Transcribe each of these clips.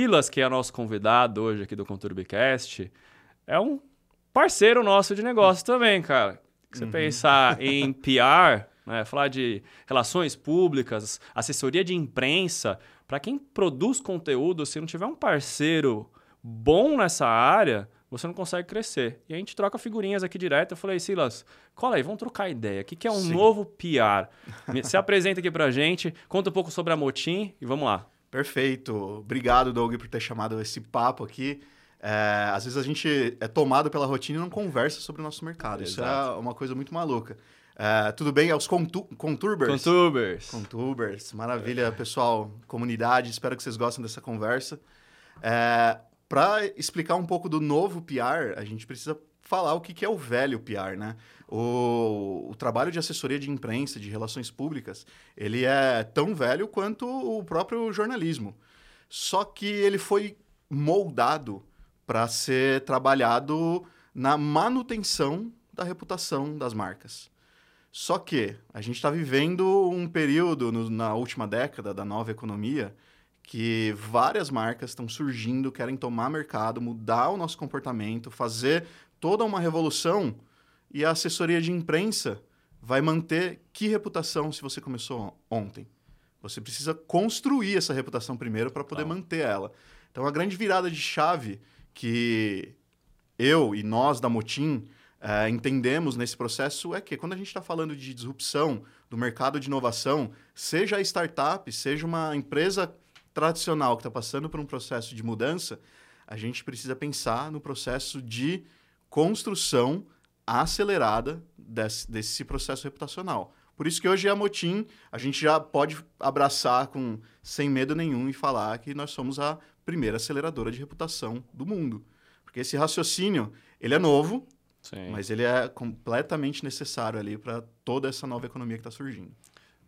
Silas, que é nosso convidado hoje aqui do Conturbicast, é um parceiro nosso de negócio também, cara. Se você uhum. pensar em PR, né, falar de relações públicas, assessoria de imprensa, para quem produz conteúdo, se não tiver um parceiro bom nessa área, você não consegue crescer. E a gente troca figurinhas aqui direto. Eu falei, Silas, cola aí, vamos trocar ideia. O que, que é um Sim. novo PR? Se apresenta aqui pra gente, conta um pouco sobre a Motim e vamos lá. Perfeito. Obrigado, Doug, por ter chamado esse papo aqui. É, às vezes a gente é tomado pela rotina e não conversa sobre o nosso mercado. Exato. Isso é uma coisa muito maluca. É, tudo bem? Aos contu Contubers? Contubers. Contubers. Maravilha, pessoal. Comunidade, espero que vocês gostem dessa conversa. É, Para explicar um pouco do novo PR, a gente precisa falar o que, que é o velho PR, né? O, o, trabalho de assessoria de imprensa, de relações públicas, ele é tão velho quanto o próprio jornalismo. Só que ele foi moldado para ser trabalhado na manutenção da reputação das marcas. Só que a gente está vivendo um período no, na última década da nova economia que várias marcas estão surgindo, querem tomar mercado, mudar o nosso comportamento, fazer toda uma revolução e a assessoria de imprensa vai manter que reputação se você começou ontem? Você precisa construir essa reputação primeiro para poder manter ela. Então, a grande virada de chave que eu e nós da Motim é, entendemos nesse processo é que quando a gente está falando de disrupção do mercado de inovação, seja a startup, seja uma empresa tradicional que está passando por um processo de mudança, a gente precisa pensar no processo de construção acelerada desse, desse processo reputacional. Por isso que hoje a Motim, a gente já pode abraçar com sem medo nenhum e falar que nós somos a primeira aceleradora de reputação do mundo. Porque esse raciocínio, ele é novo, Sim. mas ele é completamente necessário ali para toda essa nova economia que está surgindo.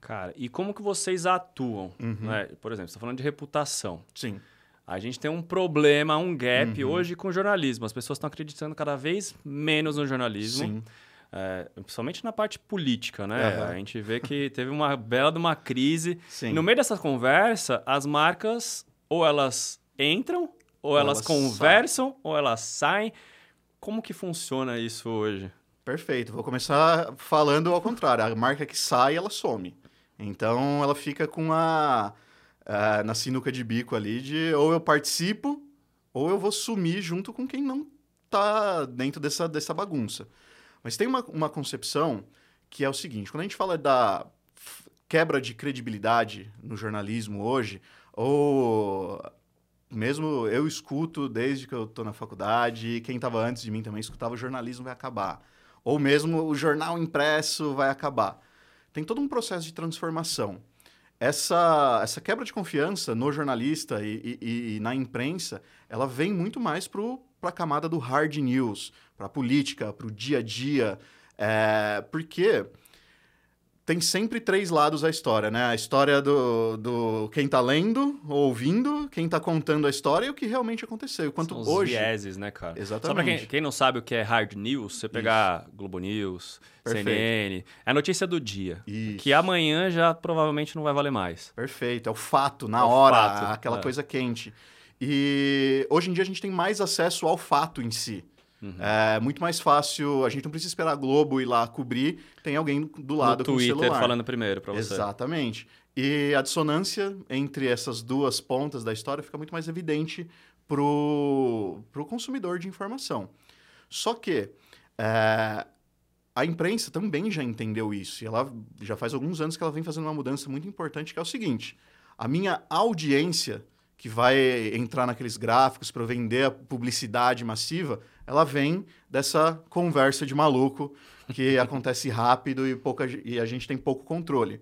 Cara, e como que vocês atuam? Uhum. Né? Por exemplo, você está falando de reputação. Sim. A gente tem um problema, um gap uhum. hoje com o jornalismo. As pessoas estão acreditando cada vez menos no jornalismo. Sim. É, principalmente na parte política, né? Uhum. A gente vê que teve uma bela de uma crise. Sim. No meio dessa conversa, as marcas ou elas entram, ou, ou elas, elas, conversam, saem. ou elas saem. Como que funciona isso hoje? Perfeito. Vou começar falando ao contrário. A marca que sai, ela some. Então, ela fica com a uh, na sinuca de bico ali de ou eu participo ou eu vou sumir junto com quem não está dentro dessa, dessa bagunça. Mas tem uma, uma concepção que é o seguinte: quando a gente fala da quebra de credibilidade no jornalismo hoje, ou mesmo eu escuto desde que eu estou na faculdade, quem estava antes de mim também escutava, o jornalismo vai acabar. Ou mesmo o jornal impresso vai acabar. Tem todo um processo de transformação essa, essa quebra de confiança no jornalista e, e, e na imprensa, ela vem muito mais para a camada do hard news, para a política, para o dia a dia, é, porque tem sempre três lados à história, né? A história do, do quem está lendo, ouvindo, quem está contando a história e o que realmente aconteceu. Quanto São os hoje... vieses, né, cara? Exatamente. Só para quem, quem, não sabe o que é hard news, você pegar Isso. Globo News, Perfeito. CNN, é a notícia do dia. Isso. Que amanhã já provavelmente não vai valer mais. Perfeito, é o fato, na é hora, fato. aquela é. coisa quente. E hoje em dia a gente tem mais acesso ao fato em si. Uhum. É muito mais fácil, a gente não precisa esperar a Globo ir lá cobrir, tem alguém do lado no com Twitter o celular. falando primeiro para você. Exatamente. E a dissonância entre essas duas pontas da história fica muito mais evidente pro, pro consumidor de informação. Só que é, a imprensa também já entendeu isso. E ela já faz alguns anos que ela vem fazendo uma mudança muito importante, que é o seguinte: a minha audiência que vai entrar naqueles gráficos para vender a publicidade massiva, ela vem dessa conversa de maluco que acontece rápido e, pouca, e a gente tem pouco controle.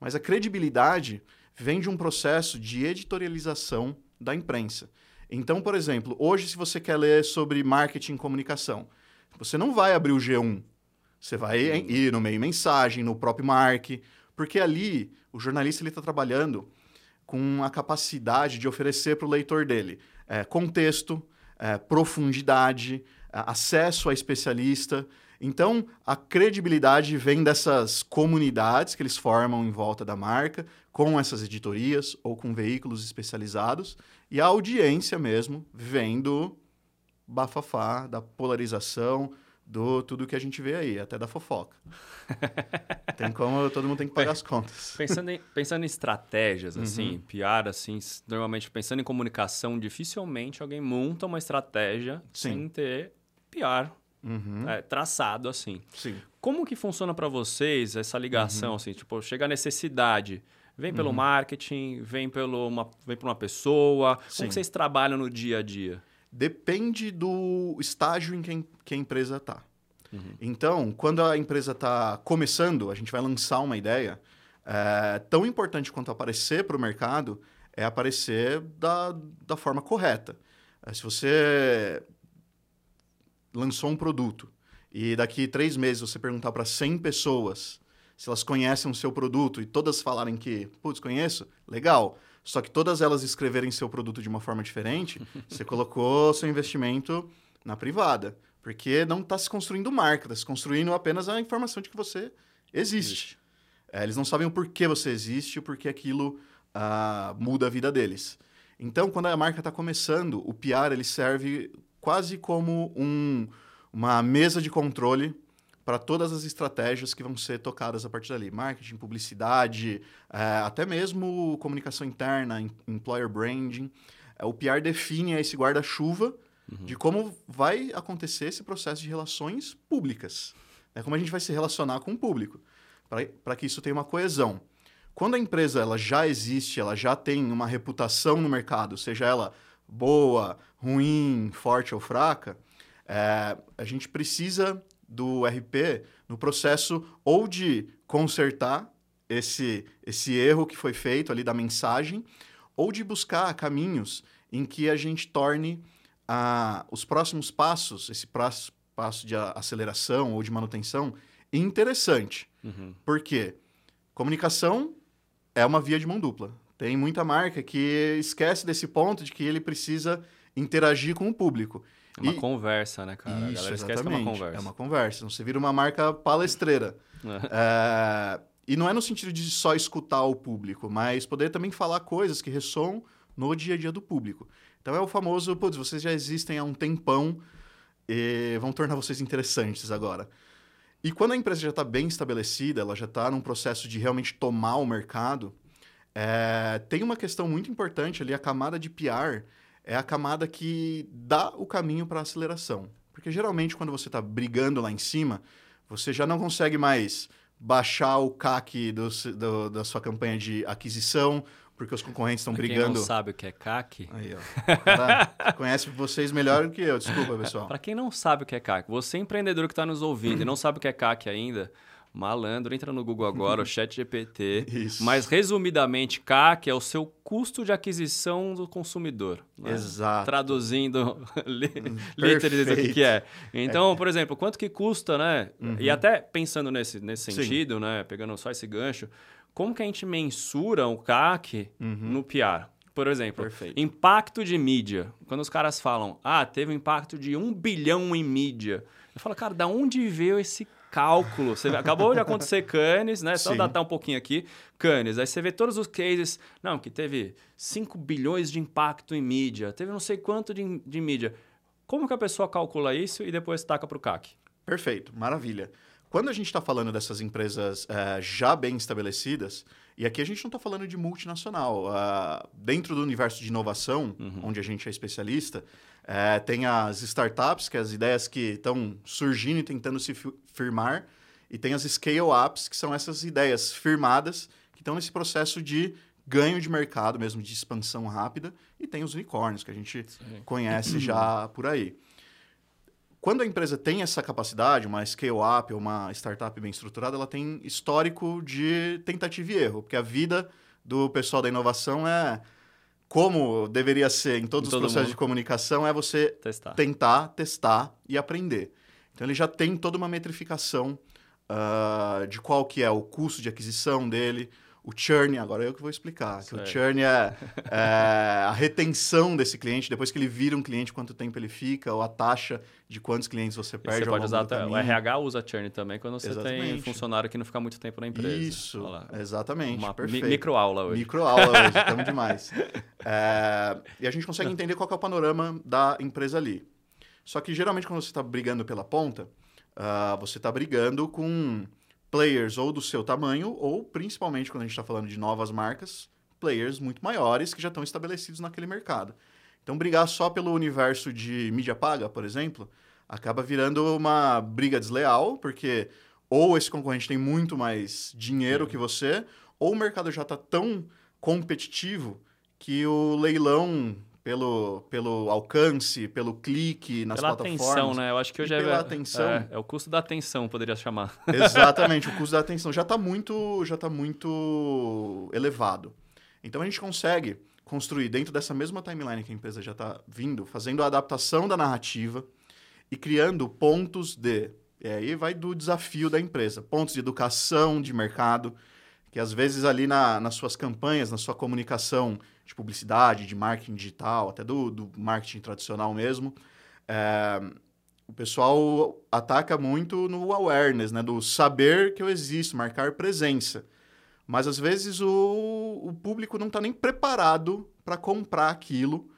Mas a credibilidade vem de um processo de editorialização da imprensa. Então, por exemplo, hoje, se você quer ler sobre marketing e comunicação, você não vai abrir o G1. Você vai ir no meio mensagem, no próprio Mark, porque ali o jornalista está trabalhando com a capacidade de oferecer para o leitor dele é, contexto, é, profundidade, é, acesso a especialista. Então, a credibilidade vem dessas comunidades que eles formam em volta da marca, com essas editorias ou com veículos especializados, e a audiência mesmo vem do bafafá, da polarização, do tudo que a gente vê aí, até da fofoca. tem como todo mundo tem que pagar as contas. Pensando em, pensando em estratégias, assim, uhum. PR, assim, normalmente pensando em comunicação, dificilmente alguém monta uma estratégia Sim. sem ter PR uhum. é, traçado, assim. Sim. Como que funciona para vocês essa ligação, uhum. assim, tipo, chega a necessidade... Vem pelo uhum. marketing, vem, pelo uma, vem por uma pessoa. Sim. Como vocês trabalham no dia a dia? Depende do estágio em que, que a empresa está. Uhum. Então, quando a empresa está começando, a gente vai lançar uma ideia, é, tão importante quanto aparecer para o mercado é aparecer da, da forma correta. É, se você lançou um produto e daqui três meses você perguntar para 100 pessoas se elas conhecem o seu produto e todas falarem que, putz, conheço, legal. Só que todas elas escreverem seu produto de uma forma diferente, você colocou seu investimento na privada. Porque não está se construindo marca, está se construindo apenas a informação de que você existe. É, eles não sabem o porquê você existe, o porquê aquilo uh, muda a vida deles. Então, quando a marca está começando, o PR ele serve quase como um, uma mesa de controle para todas as estratégias que vão ser tocadas a partir dali. Marketing, publicidade, é, até mesmo comunicação interna, employer branding. É, o PR define esse guarda-chuva uhum. de como vai acontecer esse processo de relações públicas. É como a gente vai se relacionar com o público, para que isso tenha uma coesão. Quando a empresa ela já existe, ela já tem uma reputação no mercado, seja ela boa, ruim, forte ou fraca, é, a gente precisa do RP no processo ou de consertar esse, esse erro que foi feito ali da mensagem, ou de buscar caminhos em que a gente torne ah, os próximos passos, esse passo, passo de aceleração ou de manutenção, interessante. Uhum. Por quê? Comunicação é uma via de mão dupla. Tem muita marca que esquece desse ponto de que ele precisa interagir com o público. É uma e... conversa, né, cara? Isso, exatamente. É uma conversa. É uma conversa. Você vira uma marca palestreira. é... E não é no sentido de só escutar o público, mas poder também falar coisas que ressoam no dia a dia do público. Então é o famoso, putz, vocês já existem há um tempão e vão tornar vocês interessantes agora. E quando a empresa já está bem estabelecida, ela já está num processo de realmente tomar o mercado, é... tem uma questão muito importante ali, a camada de PR, é a camada que dá o caminho para a aceleração. Porque geralmente, quando você está brigando lá em cima, você já não consegue mais baixar o CAC do, do, da sua campanha de aquisição, porque os concorrentes estão brigando. Quem não sabe o que é CAC. Aí, ó. Cara, conhece vocês melhor do que eu, desculpa, pessoal. Para quem não sabe o que é CAC, você empreendedor que está nos ouvindo e não sabe o que é CAC ainda, Malandro, entra no Google agora, o Chat GPT. Isso. Mas, resumidamente, CAC é o seu custo de aquisição do consumidor. Né? Exato. Traduzindo literalmente o que é. Então, é. por exemplo, quanto que custa, né? Uhum. E até pensando nesse, nesse sentido, Sim. né? Pegando só esse gancho, como que a gente mensura o CAC uhum. no PR? Por exemplo, Perfeito. impacto de mídia. Quando os caras falam, ah, teve um impacto de um bilhão em mídia. Eu falo, cara, da onde veio esse cálculo. Você acabou de acontecer Cannes, né? Só datar um pouquinho aqui. Cannes. Aí você vê todos os cases. Não, que teve 5 bilhões de impacto em mídia, teve não sei quanto de, de mídia. Como que a pessoa calcula isso e depois taca para o CAC? Perfeito, maravilha. Quando a gente está falando dessas empresas é, já bem estabelecidas, e aqui a gente não está falando de multinacional, uh, dentro do universo de inovação, uhum. onde a gente é especialista, é, tem as startups, que é as ideias que estão surgindo e tentando se firmar, e tem as scale-ups, que são essas ideias firmadas, que estão nesse processo de ganho de mercado mesmo, de expansão rápida, e tem os unicórnios, que a gente Sim. conhece já por aí. Quando a empresa tem essa capacidade, uma scale-up ou uma startup bem estruturada, ela tem histórico de tentativa e erro, porque a vida do pessoal da inovação é como deveria ser em todos em os processos mundo. de comunicação, é você testar. tentar, testar e aprender. Então ele já tem toda uma metrificação uh, de qual que é o custo de aquisição dele, O churn, agora eu que vou explicar. Que o churn é, é a retenção desse cliente, depois que ele vira um cliente, quanto tempo ele fica, ou a taxa de quantos clientes você E perde. você ao pode usar até, o. RH usa churn também quando você tem Exatamente. funcionário que não fica muito tempo na empresa. Isso, exatamente. Uma mi- perfeito. microaula hoje. Microaula hoje, estamos demais. É, e a gente consegue entender qual é o panorama da empresa ali. Só que geralmente quando você está brigando pela ponta, ah, você está brigando com players ou do seu tamanho, ou principalmente quando a gente está falando de novas marcas, players muito maiores que já estão estabelecidos naquele mercado. Então, brigar só pelo universo de mídia paga, por exemplo, acaba virando uma briga desleal, porque ou esse concorrente tem muito mais dinheiro que você, ou o mercado já está tão competitivo que o leilão pelo, pelo alcance, pelo clique nas Pela plataformas. atenção, né? Eu acho que hoje é, pela atenção. é. É o custo da atenção, poderia chamar. Exatamente, o custo da atenção já está muito, já tá muito elevado. Então a gente consegue construir dentro dessa mesma timeline que a empresa já está vindo, fazendo a adaptação da narrativa e criando pontos de. E aí vai do desafio da empresa, pontos de educação de mercado, que às vezes ali na, nas suas campanhas, na sua comunicação de publicidade, de marketing digital, até do, do marketing tradicional mesmo, é, o pessoal ataca muito no awareness, né? Do saber que eu existo, marcar presença. Mas às vezes o, o público não está nem preparado para comprar aquilo.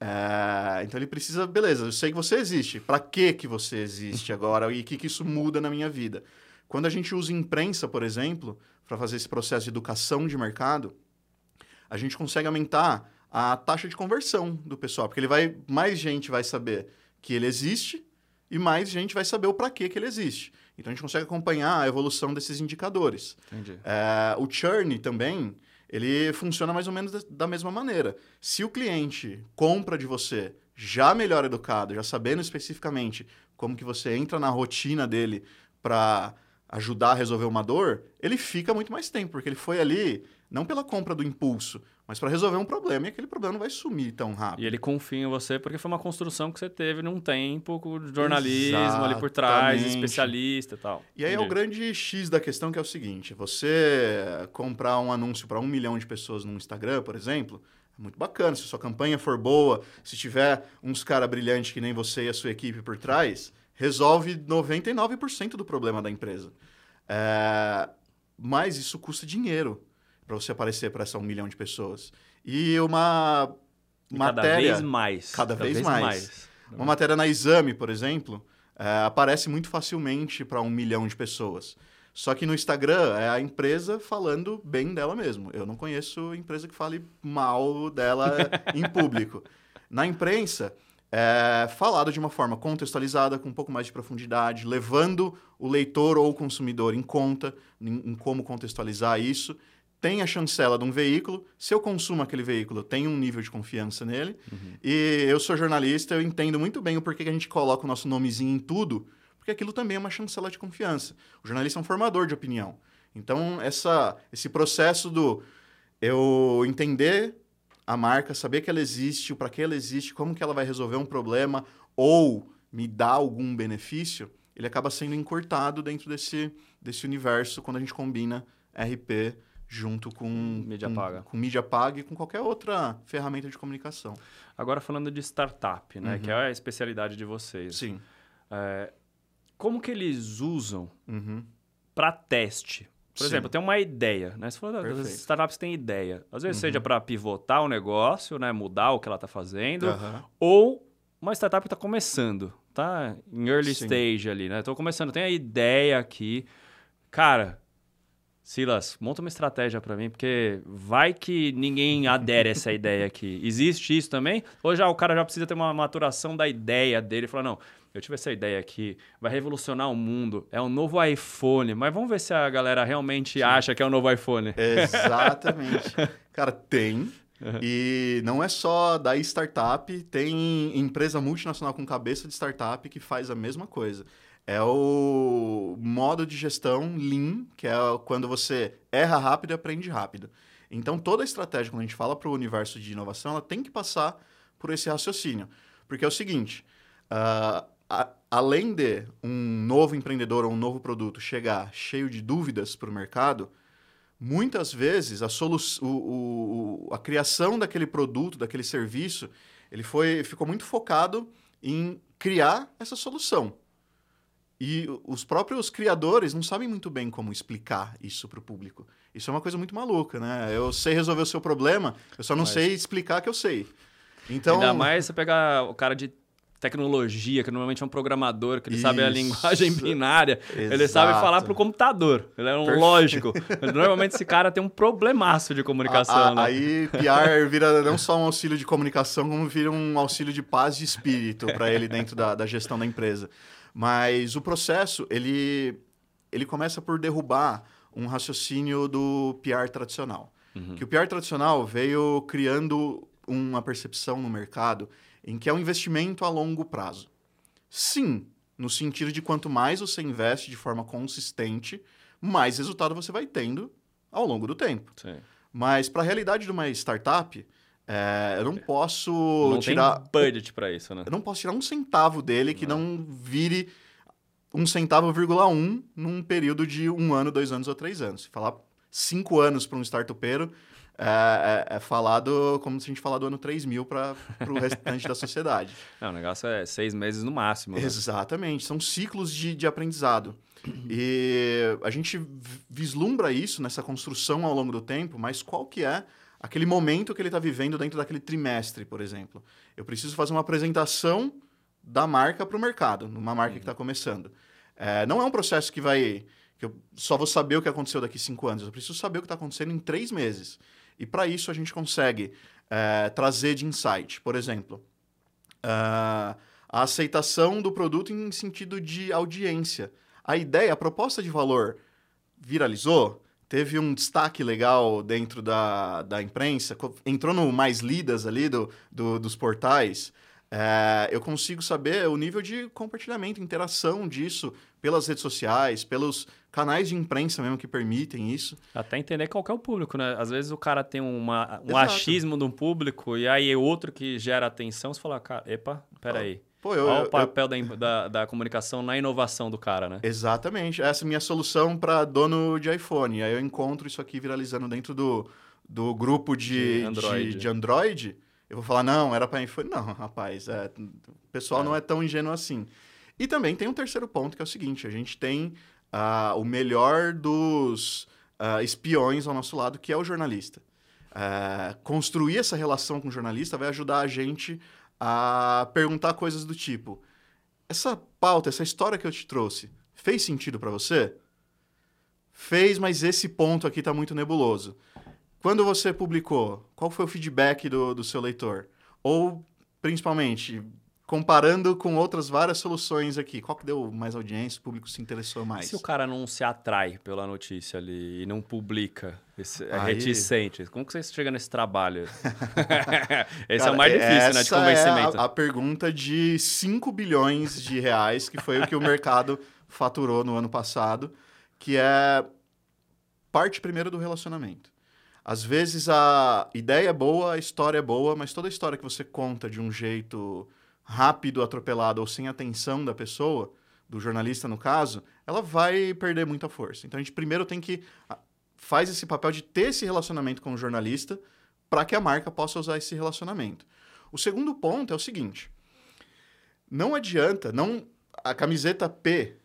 É, então ele precisa, beleza, eu sei que você existe. Para que que você existe agora e o que, que isso muda na minha vida? Quando a gente usa imprensa, por exemplo, para fazer esse processo de educação de mercado, a gente consegue aumentar a taxa de conversão do pessoal, porque ele vai mais gente vai saber que ele existe e mais gente vai saber o para que ele existe. Então a gente consegue acompanhar a evolução desses indicadores. Entendi. É, o churn também, ele funciona mais ou menos da- da mesma maneira. Se o cliente compra de você já melhor educado, já sabendo especificamente como que você entra na rotina dele para ajudar a resolver uma dor, ele fica muito mais tempo, porque ele foi ali não pela compra do impulso, mas para resolver um problema e aquele problema não vai sumir tão rápido. E ele confia em você porque foi uma construção que você teve num tempo com jornalismo ali por trás, Exatamente. especialista e tal. E aí é o Entendi. grande X da questão que é o seguinte: você comprar um anúncio para um milhão de pessoas no Instagram, por exemplo, é muito bacana. Se sua campanha for boa, se tiver uns cara brilhantes que nem você e a sua equipe por trás, resolve 99% do problema da empresa. É, Mas isso custa dinheiro para você aparecer para essa um milhão de pessoas. E uma E matéria. Cada vez mais. Cada vez mais. Uma matéria na Exame, por exemplo, é, aparece muito facilmente para um milhão de pessoas. Só que no Instagram é a empresa falando bem dela mesmo. Eu não conheço empresa que fale mal dela em público. Na imprensa, é falado de uma forma contextualizada, com um pouco mais de profundidade, levando o leitor ou o consumidor em conta em, em como contextualizar isso. Tem a chancela de um veículo. Se eu consumo aquele veículo, eu tenho um nível de confiança nele. E eu sou jornalista, eu entendo muito bem o porquê que a gente coloca o nosso nomezinho em tudo, porque aquilo também é uma chancela de confiança. O jornalista é um formador de opinião. Então, essa, esse processo do eu entender a marca, saber que ela existe, o para que ela existe, como que ela vai resolver um problema ou me dar algum benefício, ele acaba sendo encurtado dentro desse, desse universo quando a gente combina RP junto com Mídia com, paga. com mídia paga e com qualquer outra ferramenta de comunicação. Agora falando de startup, né? Uhum. Que é a especialidade de vocês. Sim. É, como que eles usam Uhum. para teste? Por Sim. exemplo, tem uma ideia, né? Você falou, as Perfeito. Uhum. startups têm ideia. Às vezes seja para pivotar o negócio, né? Mudar o que ela está fazendo. Ou uma startup está começando, tá? Em early Sim. stage ali, né? Estou começando, tem a ideia aqui. Cara, Silas, monta uma estratégia para mim, porque vai que ninguém adere a essa ideia aqui. Existe isso também? Ou já o cara já precisa ter uma maturação da ideia dele falar, não, eu tive essa ideia aqui, vai revolucionar o mundo, é um novo iPhone, mas vamos ver se a galera realmente acha que é um novo iPhone. Exatamente. Cara, tem. E não é só da startup, tem empresa multinacional com cabeça de startup que faz a mesma coisa. É o modo de gestão Lean, que é quando você erra rápido e aprende rápido. Então, toda a estratégia, quando a gente fala para o universo de inovação, ela tem que passar por esse raciocínio. Porque é o seguinte, ah, a- além de um novo empreendedor ou um novo produto chegar cheio de dúvidas para o mercado, muitas vezes a, solu o, o, a criação daquele produto, daquele serviço, ele foi, ficou muito focado em criar essa solução. E os próprios criadores não sabem muito bem como explicar isso para o público. Isso é uma coisa muito maluca, né? Eu sei resolver o seu problema, eu só não Mas... sei explicar que eu sei. Então... Ainda mais você pegar o cara de tecnologia, que normalmente é um programador, que ele Isso. sabe a linguagem binária, Exato. ele sabe falar para o computador, ele é um Perfeito. lógico. normalmente esse cara tem um problemaço de comunicação. A, a, né? Aí PR vira não só um auxílio de comunicação, como vira um auxílio de paz de espírito para ele dentro da, da gestão da empresa. Mas o processo, ele, ele começa por derrubar um raciocínio do PR tradicional. Uhum. Que o PR tradicional veio criando uma percepção no mercado em que é um investimento a longo prazo. Sim, no sentido de quanto mais você investe de forma consistente, mais resultado você vai tendo ao longo do tempo. Sim. Mas para a realidade de uma startup, é, eu não posso não tirar. Tem budget para isso, né? Eu não posso tirar um centavo dele que não, não vire um centavo, vírgula um num período de um ano, dois anos ou três anos. Se falar cinco anos para um startupeiro, é, é, é, falado como se a gente falar do ano 3000 para o restante da sociedade. Não, o negócio é seis meses no máximo. Né? Exatamente, são ciclos de, de aprendizado. E a gente vislumbra isso nessa construção ao longo do tempo, mas qual que é aquele momento que ele está vivendo dentro daquele trimestre, por exemplo? Eu preciso fazer uma apresentação da marca para o mercado, numa marca uhum. que está começando. É, não é um processo que vai que eu só vou saber o que aconteceu daqui cinco anos. Eu preciso saber o que está acontecendo em três meses. E para isso a gente consegue é, trazer de insight. Por exemplo, uh, a aceitação do produto em sentido de audiência. A ideia, a proposta de valor viralizou, teve um destaque legal dentro da, da imprensa, entrou no mais lidas ali do, do dos portais. É, eu consigo saber o nível de compartilhamento, interação disso pelas redes sociais, pelos canais de imprensa mesmo que permitem isso. Até entender qual é o público, né? Às vezes o cara tem uma, um Exato. achismo de um público e aí é outro que gera atenção, você fala, cara, epa, peraí. Pô, eu, Olha o papel eu... da, da, da, comunicação na inovação do cara, né? Exatamente. Essa é a minha solução para dono de iPhone. Aí eu encontro isso aqui viralizando dentro do, do grupo de, de Android. De, de Android eu vou falar, não, era para iPhone. Não, rapaz, é, o pessoal é. não é tão ingênuo assim. E também tem um terceiro ponto, que é o seguinte: a gente tem uh, o melhor dos uh, espiões ao nosso lado, que é o jornalista. Uh, construir essa relação com o jornalista vai ajudar a gente a perguntar coisas do tipo: essa pauta, essa história que eu te trouxe, fez sentido para você? Fez, mas esse ponto aqui está muito nebuloso. Quando você publicou, qual foi o feedback do, do seu leitor? Ou, principalmente, comparando com outras várias soluções aqui, qual que deu mais audiência, o público se interessou mais? Se o cara não se atrai pela notícia ali e não publica, esse, é Aí... reticente, como que você chega nesse trabalho? esse cara, é o mais difícil, né, de convencimento. É a, a pergunta de 5 bilhões de reais, que foi o que o mercado faturou no ano passado, que é parte primeiro do relacionamento. Às vezes a ideia é boa, a história é boa, mas toda história que você conta de um jeito rápido, atropelado ou sem atenção da pessoa, do jornalista no caso, ela vai perder muita força. Então a gente primeiro tem que faz esse papel de ter esse relacionamento com o jornalista para que a marca possa usar esse relacionamento. O segundo ponto é o seguinte: não adianta, não a camiseta P,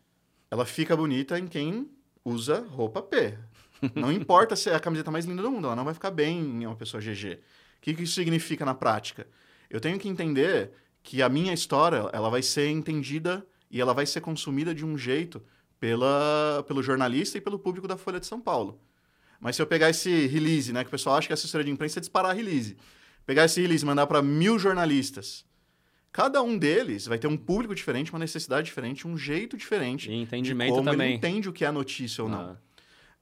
ela fica bonita em quem usa roupa P. Não importa se é a camiseta mais linda do mundo, ela não vai ficar bem em uma pessoa GG. O que, que isso significa na prática? Eu tenho que entender que a minha história ela vai ser entendida e ela vai ser consumida de um jeito pela, pelo jornalista e pelo público da Folha de São Paulo. Mas se eu pegar esse release, né, que o pessoal acha que a assessoria de imprensa é disparar release, pegar esse release e mandar para mil jornalistas, cada um deles vai ter um público diferente, uma necessidade diferente, um jeito diferente. E entendimento de como também. ele entende o que é notícia ou não. Ah.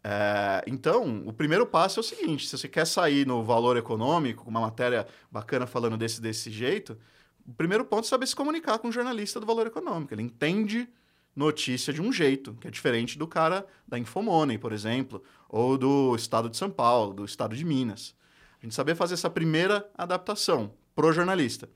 É, então, o primeiro passo é o seguinte: se você quer sair no valor econômico, com uma matéria bacana falando desse, desse jeito, o primeiro ponto é saber se comunicar com o jornalista do valor econômico. Ele entende notícia de um jeito, que é diferente do cara da Infomoney, por exemplo, ou do estado de São Paulo, do estado de Minas. A gente saber fazer essa primeira adaptação pro jornalista.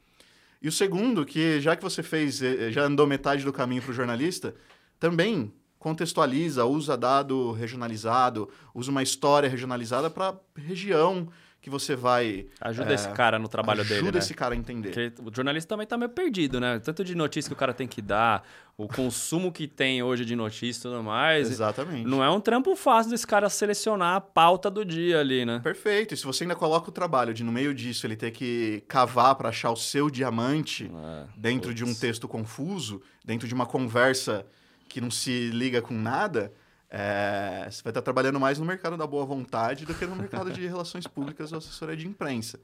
E o segundo, que já que você fez, eh, já andou metade do caminho pro jornalista, também contextualiza, usa dado regionalizado, usa uma história regionalizada para região que você vai. Ajuda é, esse cara no trabalho ajuda dele. Ajuda né? esse cara a entender. Porque o jornalista também tá meio perdido, né? Tanto de notícia que o cara tem que dar, o consumo que tem hoje de notícia e tudo mais. Exatamente. Não é um trampo fácil desse cara selecionar a pauta do dia ali, né? Perfeito. E se você ainda coloca o trabalho de, no meio disso, ele ter que cavar para achar o seu diamante é, dentro putz. de um texto confuso, dentro de uma conversa que não se liga com nada é, você vai estar trabalhando mais no mercado da boa vontade do que no mercado de relações públicas ou assessoria de imprensa.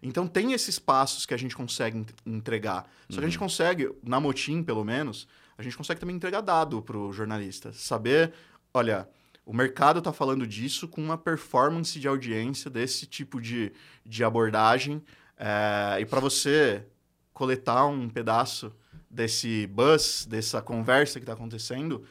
Então, tem esses passos que a gente consegue entregar. Só que a gente uhum. consegue, na Motim, pelo menos, a gente consegue também entregar dado para o jornalista. Saber, olha, o mercado está falando disso com uma performance de audiência desse tipo de, de abordagem. É, e para você coletar um pedaço desse buzz, dessa conversa que está acontecendo,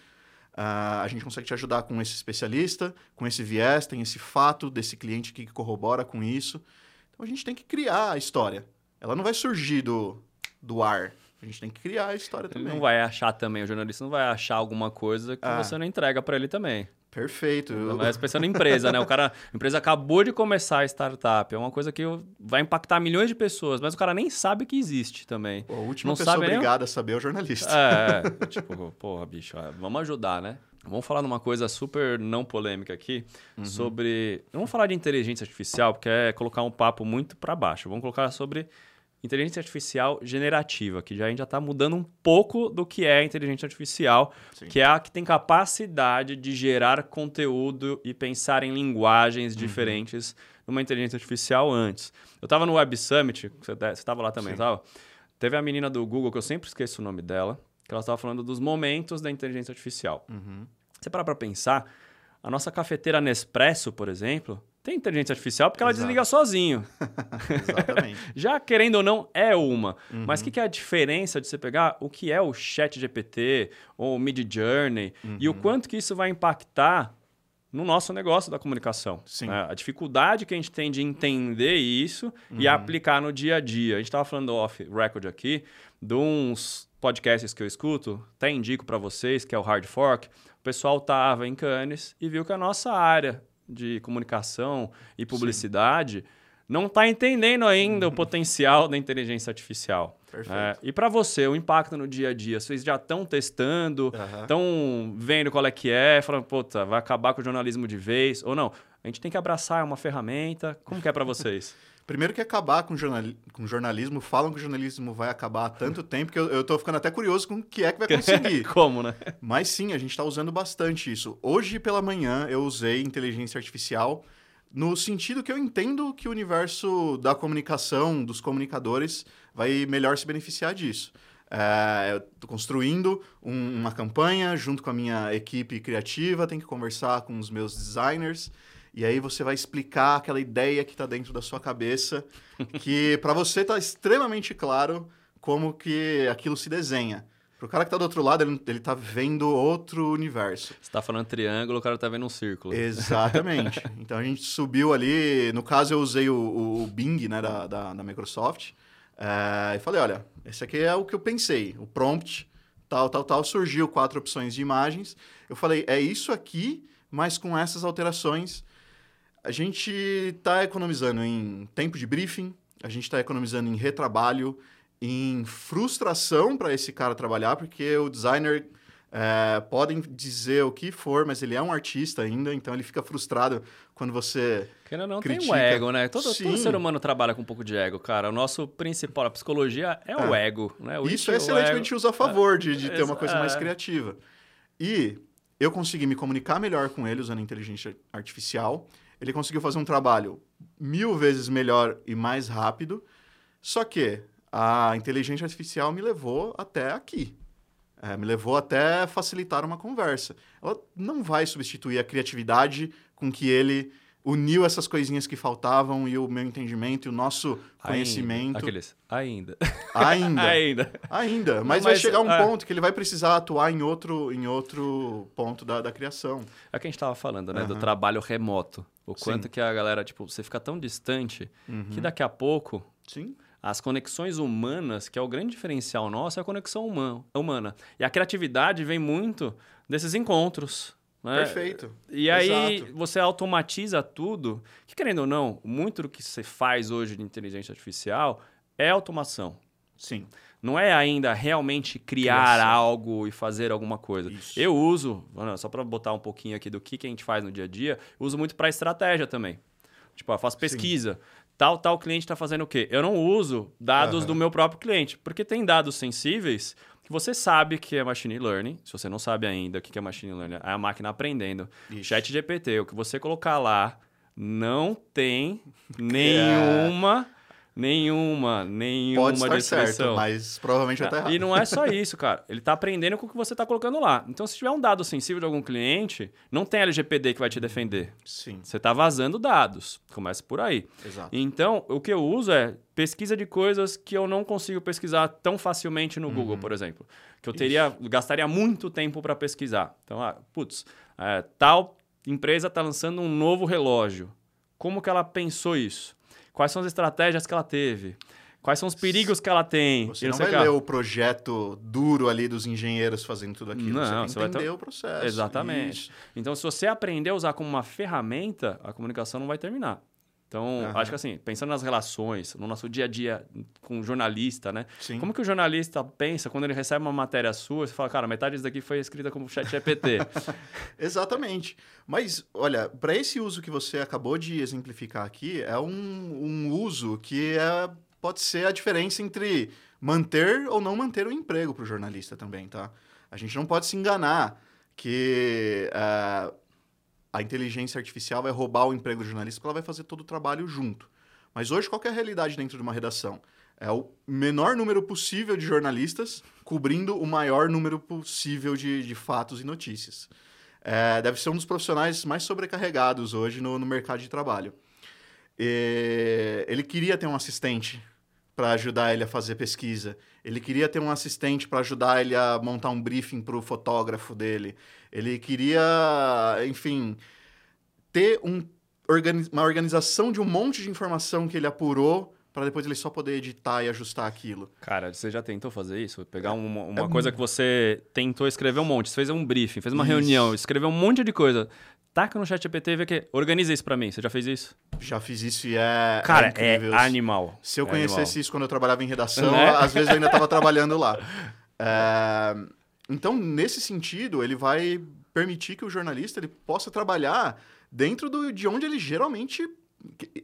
Uh, a gente consegue te ajudar com esse especialista, com esse viés, tem esse fato desse cliente que corrobora com isso. Então a gente tem que criar a história. Ela não vai surgir do, do ar. A gente tem que criar a história também. Ele não vai achar também, o jornalista não vai achar alguma coisa que ah. você não entrega para ele também. Perfeito. Mas pensando em empresa, né? O cara, a empresa acabou de começar a startup. É uma coisa que vai impactar milhões de pessoas, mas o cara nem sabe que existe também. Pô, a última não pessoa sabe obrigada nem... a saber é o jornalista. É, tipo, porra, bicho, vamos ajudar, né? Vamos falar numa coisa super não polêmica aqui, uhum. sobre... Não vamos falar de inteligência artificial, porque é colocar um papo muito para baixo. Vamos colocar sobre inteligência artificial generativa, que já, a gente já está mudando um pouco do que é inteligência artificial, Sim. que é a que tem capacidade de gerar conteúdo e pensar em linguagens uhum. diferentes numa inteligência artificial antes. Eu estava no Web Summit, você estava lá também, estava? Teve a menina do Google, que eu sempre esqueço o nome dela, que ela estava falando dos momentos da inteligência artificial. Uhum. Você parar para pensar, a nossa cafeteira Nespresso, por exemplo, tem inteligência artificial porque ela desliga sozinho. Exatamente. Já querendo ou não, é uma. Uhum. Mas o que, que, é a diferença de você pegar o que é o Chat GPT ou o Mid Journey uhum. e o uhum. quanto que isso vai impactar no nosso negócio da comunicação. Né? A dificuldade que a gente tem de entender isso uhum. e aplicar no dia a dia. A gente estava falando off record aqui de uns podcasts que eu escuto, até indico para vocês, que é o Hard Fork. O pessoal estava em Cannes e viu que a nossa área de comunicação e publicidade Sim. não está entendendo ainda o potencial da inteligência artificial. É, e para você, o impacto no dia a dia? Vocês já estão testando, estão uhum. vendo qual é que é, falando, puta, vai acabar com o jornalismo de vez, ou não? A gente tem que abraçar uma ferramenta. Como que é para vocês? Primeiro que acabar com, jornal, com jornalismo, falam que o jornalismo vai acabar há tanto tempo que eu, eu tô ficando até curioso com o que é que vai conseguir. Como, né? Mas sim, a gente está usando bastante isso. Hoje pela manhã eu usei inteligência artificial no sentido que eu entendo que o universo da comunicação, dos comunicadores, vai melhor se beneficiar disso. É, eu estou construindo um, uma campanha junto com a minha equipe criativa, tenho que conversar com os meus designers. E aí você vai explicar aquela ideia que está dentro da sua cabeça, que para você está extremamente claro como que aquilo se desenha. Para o cara que está do outro lado, ele, ele tá vendo outro universo. Você está falando triângulo, o cara está vendo um círculo. Exatamente. então a gente subiu ali, no caso eu usei o, o Bing né, da, da, da Microsoft, é, e falei, olha, esse aqui é o que eu pensei, o prompt, tal, tal, tal, surgiu quatro opções de imagens. Eu falei, é isso aqui, mas com essas alterações a gente está economizando em tempo de briefing, a gente está economizando em retrabalho, em frustração para esse cara trabalhar, porque o designer é, podem dizer o que for, mas ele é um artista ainda, então ele fica frustrado quando você. Querendo não, critica. tem o ego, né? Todo, todo, ser humano trabalha com um pouco de ego, cara. O nosso principal, a psicologia é, é. o ego. Né? O Isso é excelente que a gente usa a favor de, de ter uma coisa mais é. criativa. E eu consegui me comunicar melhor com ele usando inteligência artificial ele conseguiu fazer um trabalho mil vezes melhor e mais rápido, só que a inteligência artificial me levou até aqui. É, me levou até facilitar uma conversa. Ela não vai substituir a criatividade com que ele uniu essas coisinhas que faltavam e o meu entendimento e o nosso conhecimento. Ainda. Aqueles. Ainda. Ainda. Ainda. Ainda. Mas, mas vai chegar um é... ponto que ele vai precisar atuar em outro, em outro ponto da, da criação. É o que a gente estava falando, né? Uhum. Do trabalho remoto. O quanto Sim. que a galera, tipo, você fica tão distante uhum. que daqui a pouco. Sim As conexões humanas, que é o grande diferencial nosso, é a conexão humana. humana. E a criatividade vem muito desses encontros. Né? Perfeito. E aí Exato. você automatiza tudo, que querendo ou não, muito do que você faz hoje de inteligência artificial é automação. Sim. Não é ainda realmente criar Criação. algo e fazer alguma coisa. Isso. Eu uso, só para botar um pouquinho aqui do que, que a gente faz no dia a dia, eu uso muito para estratégia também. Tipo, eu faço pesquisa. Tal, tal cliente está fazendo o quê? Eu não uso dados Aham. do meu próprio cliente, porque tem dados sensíveis que você sabe que é machine learning. Se você não sabe ainda o que é machine learning, é a máquina aprendendo. Isso. Chat GPT, o que você colocar lá não tem É. nenhuma, nenhuma, Pode estar descrição. certo, mas provavelmente já está errado. E não é só isso, cara. Ele está aprendendo com o que você está colocando lá. Então, se tiver um dado sensível de algum cliente, não tem LGPD que vai te defender. Sim, Você está vazando dados. Começa por aí. exato. Então, o que eu uso é pesquisa de coisas que eu não consigo pesquisar tão facilmente no Google, por exemplo. Que eu teria, gastaria muito tempo para pesquisar. Então, ah, putz, é, tal empresa está lançando um novo relógio. Como que ela pensou isso? Quais são as estratégias que ela teve? Quais são os perigos que ela tem? Você não sei vai ler o projeto duro ali dos engenheiros fazendo tudo aquilo. Não, você você vai tem que entender ter- o processo. Exatamente. Isso. Então, se você aprender a usar como uma ferramenta, a comunicação não vai terminar. Então, Aham. acho que assim, pensando nas relações, no nosso dia a dia com o jornalista, né? Sim. Como que o jornalista pensa quando ele recebe uma matéria sua, você fala, cara, metade disso daqui foi escrita como chat GPT. Exatamente. Mas, olha, para esse uso que você acabou de exemplificar aqui, é um, um uso que é, pode ser a diferença entre manter ou não manter o emprego para o jornalista também, tá? A gente não pode se enganar que eh, a inteligência artificial vai roubar o emprego do jornalista porque ela vai fazer todo o trabalho junto. Mas hoje, qual é a realidade dentro de uma redação? É o menor número possível de jornalistas cobrindo o maior número possível de, de fatos e notícias. É, deve ser um dos profissionais mais sobrecarregados hoje no, no mercado de trabalho. E ele queria ter um assistente para ajudar ele a fazer pesquisa. Ele queria ter um assistente para ajudar ele a montar um briefing para o fotógrafo dele. Ele queria, enfim, ter um organi- uma organização de um monte de informação que ele apurou para depois ele só poder editar e ajustar aquilo. cara, você já tentou fazer isso? Pegar uma, uma É coisa que você tentou escrever um monte, você fez um briefing, fez uma Isso. reunião, escreveu um monte de coisa. Taca no chat GPT e vê que organiza isso pra mim. Você já fez isso? Já fiz isso e é, Cara, é é, animal. Se eu É conhecesse animal. isso quando eu trabalhava em redação, Né? às vezes eu ainda estava trabalhando lá. É, Então, nesse sentido, ele vai permitir que o jornalista ele possa trabalhar dentro do, de onde ele geralmente,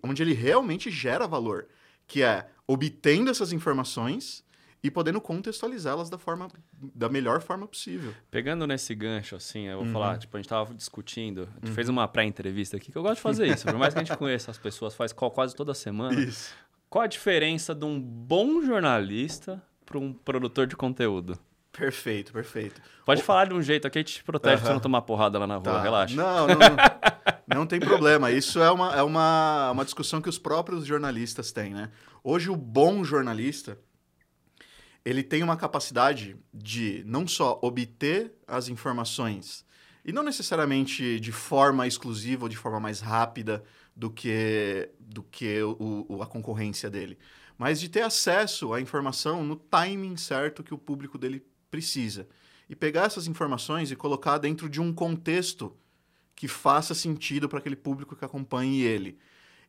onde ele realmente gera valor, que é obtendo essas informações e podendo contextualizá-las da forma, da melhor forma possível. Pegando nesse gancho, assim, eu vou Uhum. falar, tipo, a gente tava discutindo, a gente fez uma pré-entrevista aqui, que eu gosto de fazer isso, por mais que a gente conheça as pessoas, faz quase toda semana. Isso. Qual a diferença de um bom jornalista para um produtor de conteúdo? Perfeito, perfeito. Pode falar de um jeito aqui, a gente te protege pra você não tomar porrada lá na rua, Tá. relaxa. Não, não, não, não tem problema. Isso é, uma, é uma, uma discussão que os próprios jornalistas têm, né? Hoje, o bom jornalista, ele tem uma capacidade de não só obter as informações, e não necessariamente de forma exclusiva ou de forma mais rápida do que, do que o, o- a concorrência dele, mas de ter acesso à informação no timing certo que o público dele precisa. E pegar essas informações e colocar dentro de um contexto que faça sentido para aquele público que acompanhe ele.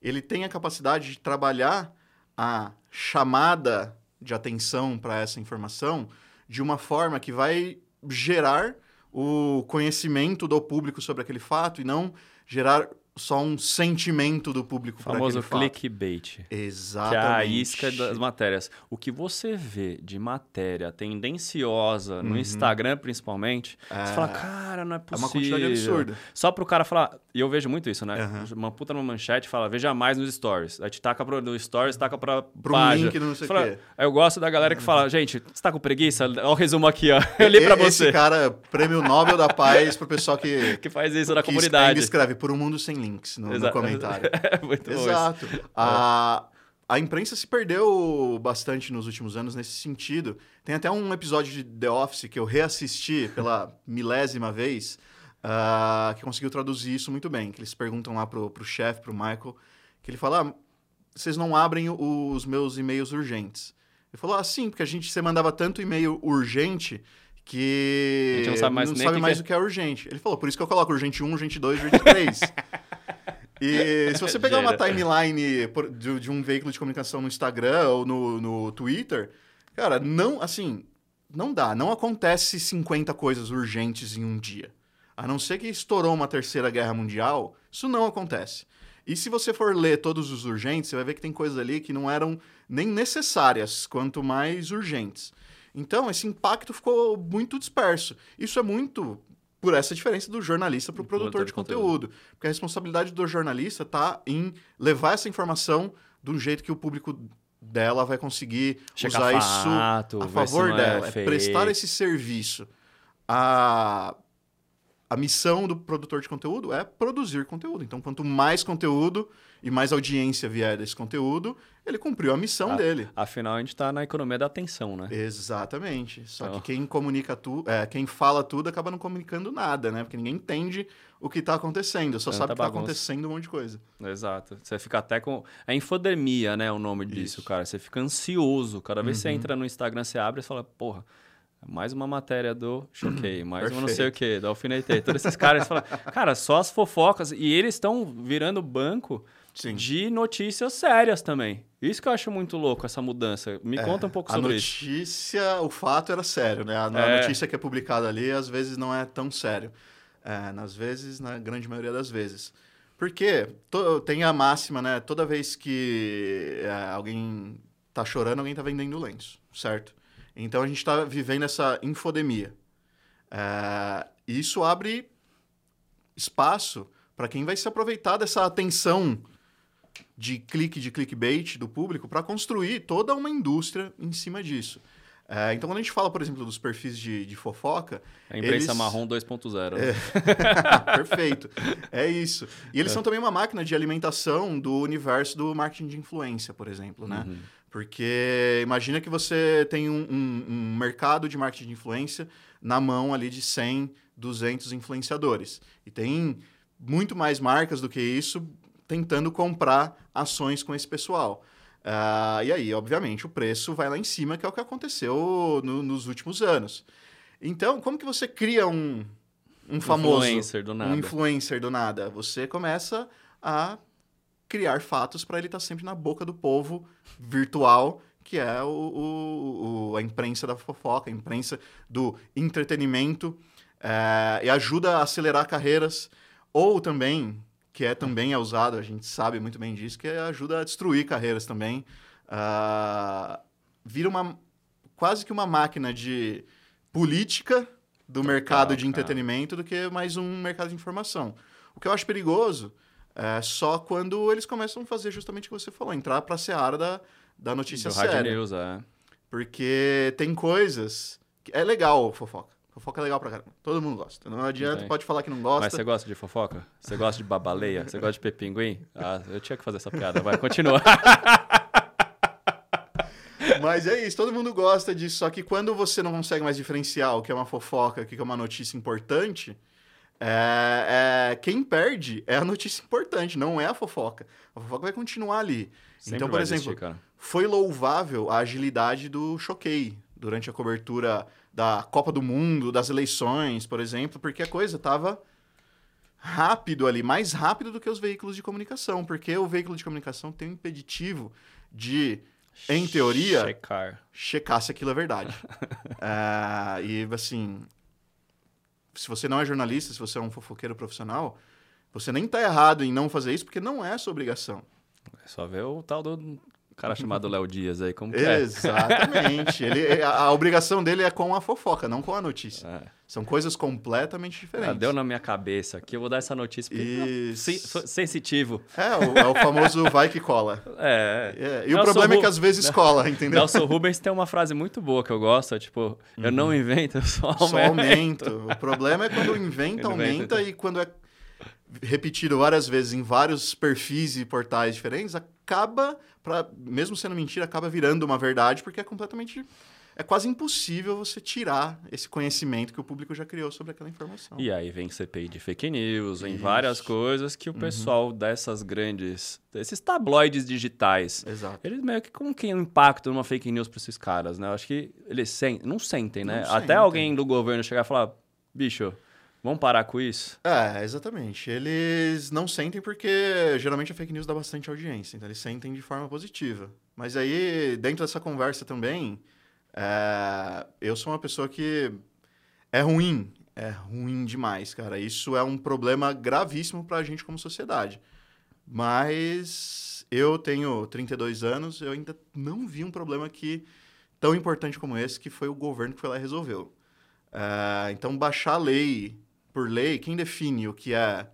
Ele tem a capacidade de trabalhar a chamada de atenção para essa informação de uma forma que vai gerar o conhecimento do público sobre aquele fato e não gerar só um sentimento do público O famoso clickbait. Que Exatamente. é a isca das matérias. O que você vê de matéria tendenciosa no Uhum. Instagram, principalmente, É, você fala, cara, não é é possível. uma quantidade absurda. Só pro cara falar. E eu vejo muito isso, né? Aham. Uma puta numa manchete fala, veja mais nos stories. Aí te taca pro, no stories, taca pra Pro página. link, não sei o quê. Uhum. Aí eu gosto da galera que fala, gente, você tá com preguiça? Olha o resumo aqui, ó. Eu li pra Esse você. cara, prêmio Nobel da Paz pro pessoal que, Que faz isso na que comunidade. ainda escreve por um mundo sem links no, no comentário. É muito bom isso. Exato. A, a imprensa se perdeu bastante nos últimos anos nesse sentido. Tem até um episódio de The Office que eu reassisti pela milésima vez, ah, que conseguiu traduzir isso muito bem. Que eles perguntam lá pro, pro chefe, pro Michael, que ele fala: "Ah, vocês não abrem os meus e-mails urgentes? Ele falou, ah, sim, porque a gente, você mandava tanto e-mail urgente que A gente não sabe mais não sabe que mais que é. o que é urgente. Ele falou, por isso que eu coloco urgente 1, urgente 2, urgente 3. e se você pegar uma timeline de, de um veículo de comunicação no Instagram ou no, no Twitter, cara, não, assim, não dá. Não acontece 50 coisas urgentes em um dia. A não ser que estourou uma terceira guerra mundial, isso não acontece. E se você for ler todos os urgentes, você vai ver que tem coisas ali que não eram nem necessárias, quanto mais urgentes. Então, esse impacto ficou muito disperso. Isso é muito por essa diferença do jornalista para o produtor de conteúdo. Porque a responsabilidade do jornalista está em levar essa informação do jeito que o público dela vai conseguir usar isso fato, a ver favor é dela. É, fake. prestar esse serviço. A, a missão do produtor de conteúdo é produzir conteúdo. Então, quanto mais conteúdo e mais audiência vier desse conteúdo, ele cumpriu a missão Ah, dele. Afinal, a gente tá na economia da atenção, né? Exatamente. Só Então. que quem comunica tudo, é, quem fala tudo acaba não comunicando nada, né? Porque ninguém entende o que está acontecendo, só Tanta sabe que está acontecendo um monte de coisa. Exato. Você fica até com. É infodemia, né? O nome disso, Isso. cara. Você fica ansioso. Cada vez que você Uhum. entra no Instagram, você abre e fala, porra. Mais uma matéria do Choquei, mais uma não sei o quê, do Alfinetei. Todos esses caras falam, cara, só as fofocas. E eles estão virando banco Sim. de notícias sérias também. Isso que eu acho muito louco, essa mudança. Me conta um pouco É, a sobre isso. notícia, o fato era sério, né? A, a É. notícia que é publicada ali, às vezes, não é tão sério. É, nas vezes, na grande maioria das vezes. Porque to- tem a máxima, né? Toda vez que é, alguém tá chorando, alguém tá vendendo lenço, certo? Então a gente tá vivendo essa infodemia. É, isso abre espaço para quem vai se aproveitar dessa atenção de clique de clickbait do público para construir toda uma indústria em cima disso. É, então, quando a gente fala, por exemplo, dos perfis de, de fofoca, A imprensa eles- marrom 2.0. né? Perfeito. É isso. E eles são também uma máquina de alimentação do universo do marketing de influência, por exemplo, né? Uhum. Porque imagina que você tem um, um- um mercado de marketing de influência na mão ali de 100, 200 influenciadores. E tem muito mais marcas do que isso tentando comprar ações com esse pessoal. Ah, e aí, obviamente, o preço vai lá em cima, que é o que aconteceu no- nos últimos anos. Então, como que você cria um, um famoso Influencer do nada. um influencer do nada. Você começa a criar fatos para ele estar sempre na boca do povo virtual, que é o, o- o- a imprensa da fofoca, a imprensa do entretenimento, é, e ajuda a acelerar carreiras, ou também, que é também é usado, a gente sabe muito bem disso, que é ajuda a destruir carreiras também. Ah, vira uma quase que uma máquina de política do mercado de cara. entretenimento do que mais um mercado de informação. O que eu acho perigoso é só quando eles começam a fazer justamente o que você falou, entrar para a seara da, da notícia Do séria. news, é. Porque tem coisas. Que é legal fofoca. Fofoca é legal pra caramba. Todo mundo gosta. Não adianta, pode falar que não Mas gosta. você gosta de fofoca? Você gosta de babaleia? Você gosta de pepinguim? Ah, eu tinha que fazer essa piada. Vai, continua. Mas é isso, todo mundo gosta disso. Só que quando você não consegue mais diferenciar o que é uma fofoca, o que é uma notícia importante, é, é- quem perde é a notícia importante, não é a fofoca. A fofoca vai continuar ali. Sempre então, por exemplo, existir, foi louvável a agilidade do Choquei durante a cobertura da Copa do Mundo, das eleições, por exemplo, porque a coisa estava rápido ali, mais rápido do que os veículos de comunicação, porque o veículo de comunicação tem um impeditivo de, em teoria, Checar. checar se aquilo é verdade. Ah, e assim, se você não é jornalista, se você é um fofoqueiro profissional, você nem tá errado em não fazer isso, porque não é sua obrigação. É só ver o tal do cara chamado Léo Dias aí, como que é. Exatamente. Ele, a, a obrigação dele é com a fofoca, não com a notícia. É. São coisas completamente Ah, diferentes. deu na minha cabeça aqui, eu vou dar essa notícia. porque- Isso. Sen- sou sensitivo. É, o, é o famoso vai que cola. É. É, e o Nelson problema é Ru- que às vezes cola, entendeu? Nelson Rubens tem uma frase muito boa que eu gosto, é tipo, eu não invento, eu só Uhum. Só aumento. aumento. O problema é quando inventa, Quando inventa, aumenta, e quando é repetido várias vezes em vários perfis e portais diferentes, acaba, pra, mesmo sendo mentira, acaba virando uma verdade, porque é completamente. é quase impossível você tirar esse conhecimento que o público já criou sobre aquela informação. E aí vem CPI de fake news, vem várias coisas que o uhum. pessoal dessas grandes, desses tabloides digitais, Exato. eles meio que como que é o impacto numa fake news para esses caras, né? Eu acho que eles sen não sentem, né? Não Até sentem. alguém do governo chegar e falar, bicho, Vamos parar com isso? É, exatamente. Eles não sentem porque geralmente a fake news dá bastante audiência, então eles sentem de forma positiva. Mas aí, dentro dessa conversa também, é... eu sou uma pessoa que é ruim. É ruim demais, cara. Isso é um problema gravíssimo pra gente como sociedade. Mas eu tenho 32 anos, eu ainda não vi um problema que tão importante como esse, que foi o governo que foi lá e resolveu. É... então, baixar a lei por lei, quem define o que é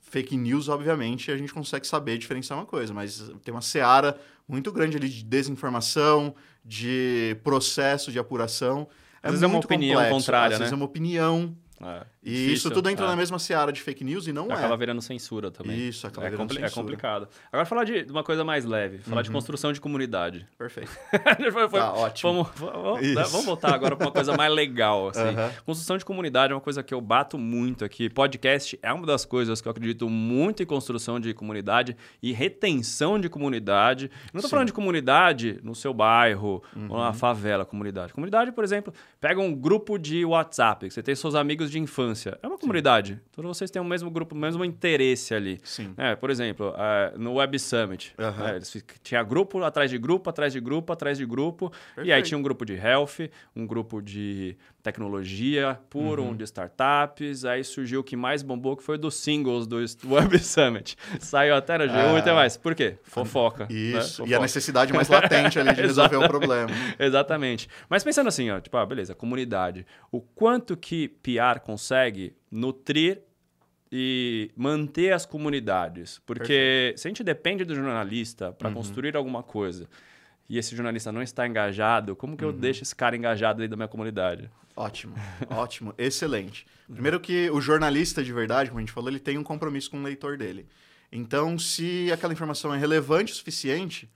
fake news, obviamente, a gente consegue saber diferenciar uma coisa, mas tem uma seara muito grande ali de desinformação, de processo de apuração. É às vezes é uma opinião complexo. contrária, às né? vezes é uma opinião é, e difícil, isso tudo entra é. na mesma seara de fake news e não acaba é. Acaba virando censura também. Isso, acaba é virando compli censura. É complicado. Agora falar de uma coisa mais leve, falar uhum. de construção de comunidade. Perfeito. foi, foi, tá, ótimo. Vamos, vamos, né, vamos, voltar agora para uma coisa mais legal. Assim. Uhum. Construção de comunidade é uma coisa que eu bato muito aqui. Podcast é uma das coisas que eu acredito muito em construção de comunidade e retenção de comunidade. Não estou falando de comunidade no seu bairro uhum. ou na favela, comunidade. Comunidade, por exemplo, pega um grupo de WhatsApp, que você tem seus amigos de infância é uma comunidade. Todos vocês têm o mesmo grupo, o mesmo interesse ali. Sim. É, por exemplo, uh, no Web Summit, uhum. né, eles, tinha grupo atrás de grupo, atrás de grupo, atrás de grupo. Perfeito. E aí tinha um grupo de health, um grupo de tecnologia puro, uhum. um de startups. Aí surgiu o que mais bombou, que foi dos singles do Web Summit. Saiu até no G1 e até mais. Por quê? Fofoca. Né? Isso. Né? Fofoca. E a necessidade mais latente ali de resolver o problema. Exatamente. Mas pensando assim, ó, tipo, ah, beleza, comunidade. O quanto que PR consegue nutrir e manter as comunidades. Porque Perfeito. se a gente depende do jornalista para uhum. construir alguma coisa e esse jornalista não está engajado, como que uhum. eu deixo esse cara engajado dentro da minha comunidade? Ótimo, ótimo, excelente. Primeiro que o jornalista de verdade, como a gente falou, ele tem um compromisso com o leitor dele. Então, se aquela informação é relevante o suficiente,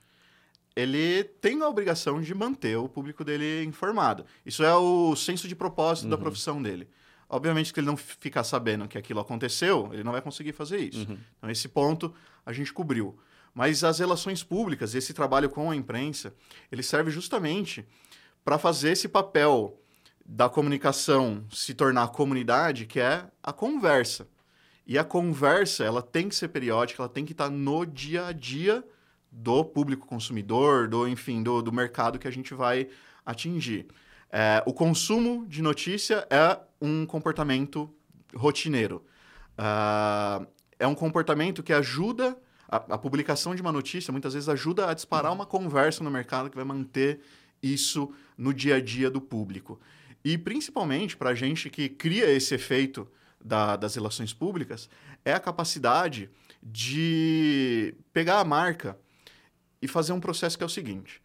ele tem a obrigação de manter o público dele informado. Isso é o senso de propósito uhum. da profissão dele. Obviamente que ele não ficar sabendo que aquilo aconteceu, ele não vai conseguir fazer isso. Uhum. Então, esse ponto a gente cobriu. Mas as relações públicas, esse trabalho com a imprensa, ele serve justamente para fazer esse papel da comunicação se tornar comunidade, que é a conversa. E a conversa, ela tem que ser periódica, ela tem que estar no dia a dia do público consumidor, do enfim, do, do mercado que a gente vai atingir. É, o consumo de notícia é um comportamento rotineiro. Uh, é um comportamento que ajuda a, a, publicação de uma notícia, muitas vezes ajuda a disparar uma conversa no mercado que vai manter isso no dia a dia do público. E principalmente para a gente que cria esse efeito da, das relações públicas, é a capacidade de pegar a marca e fazer um processo que é o seguinte.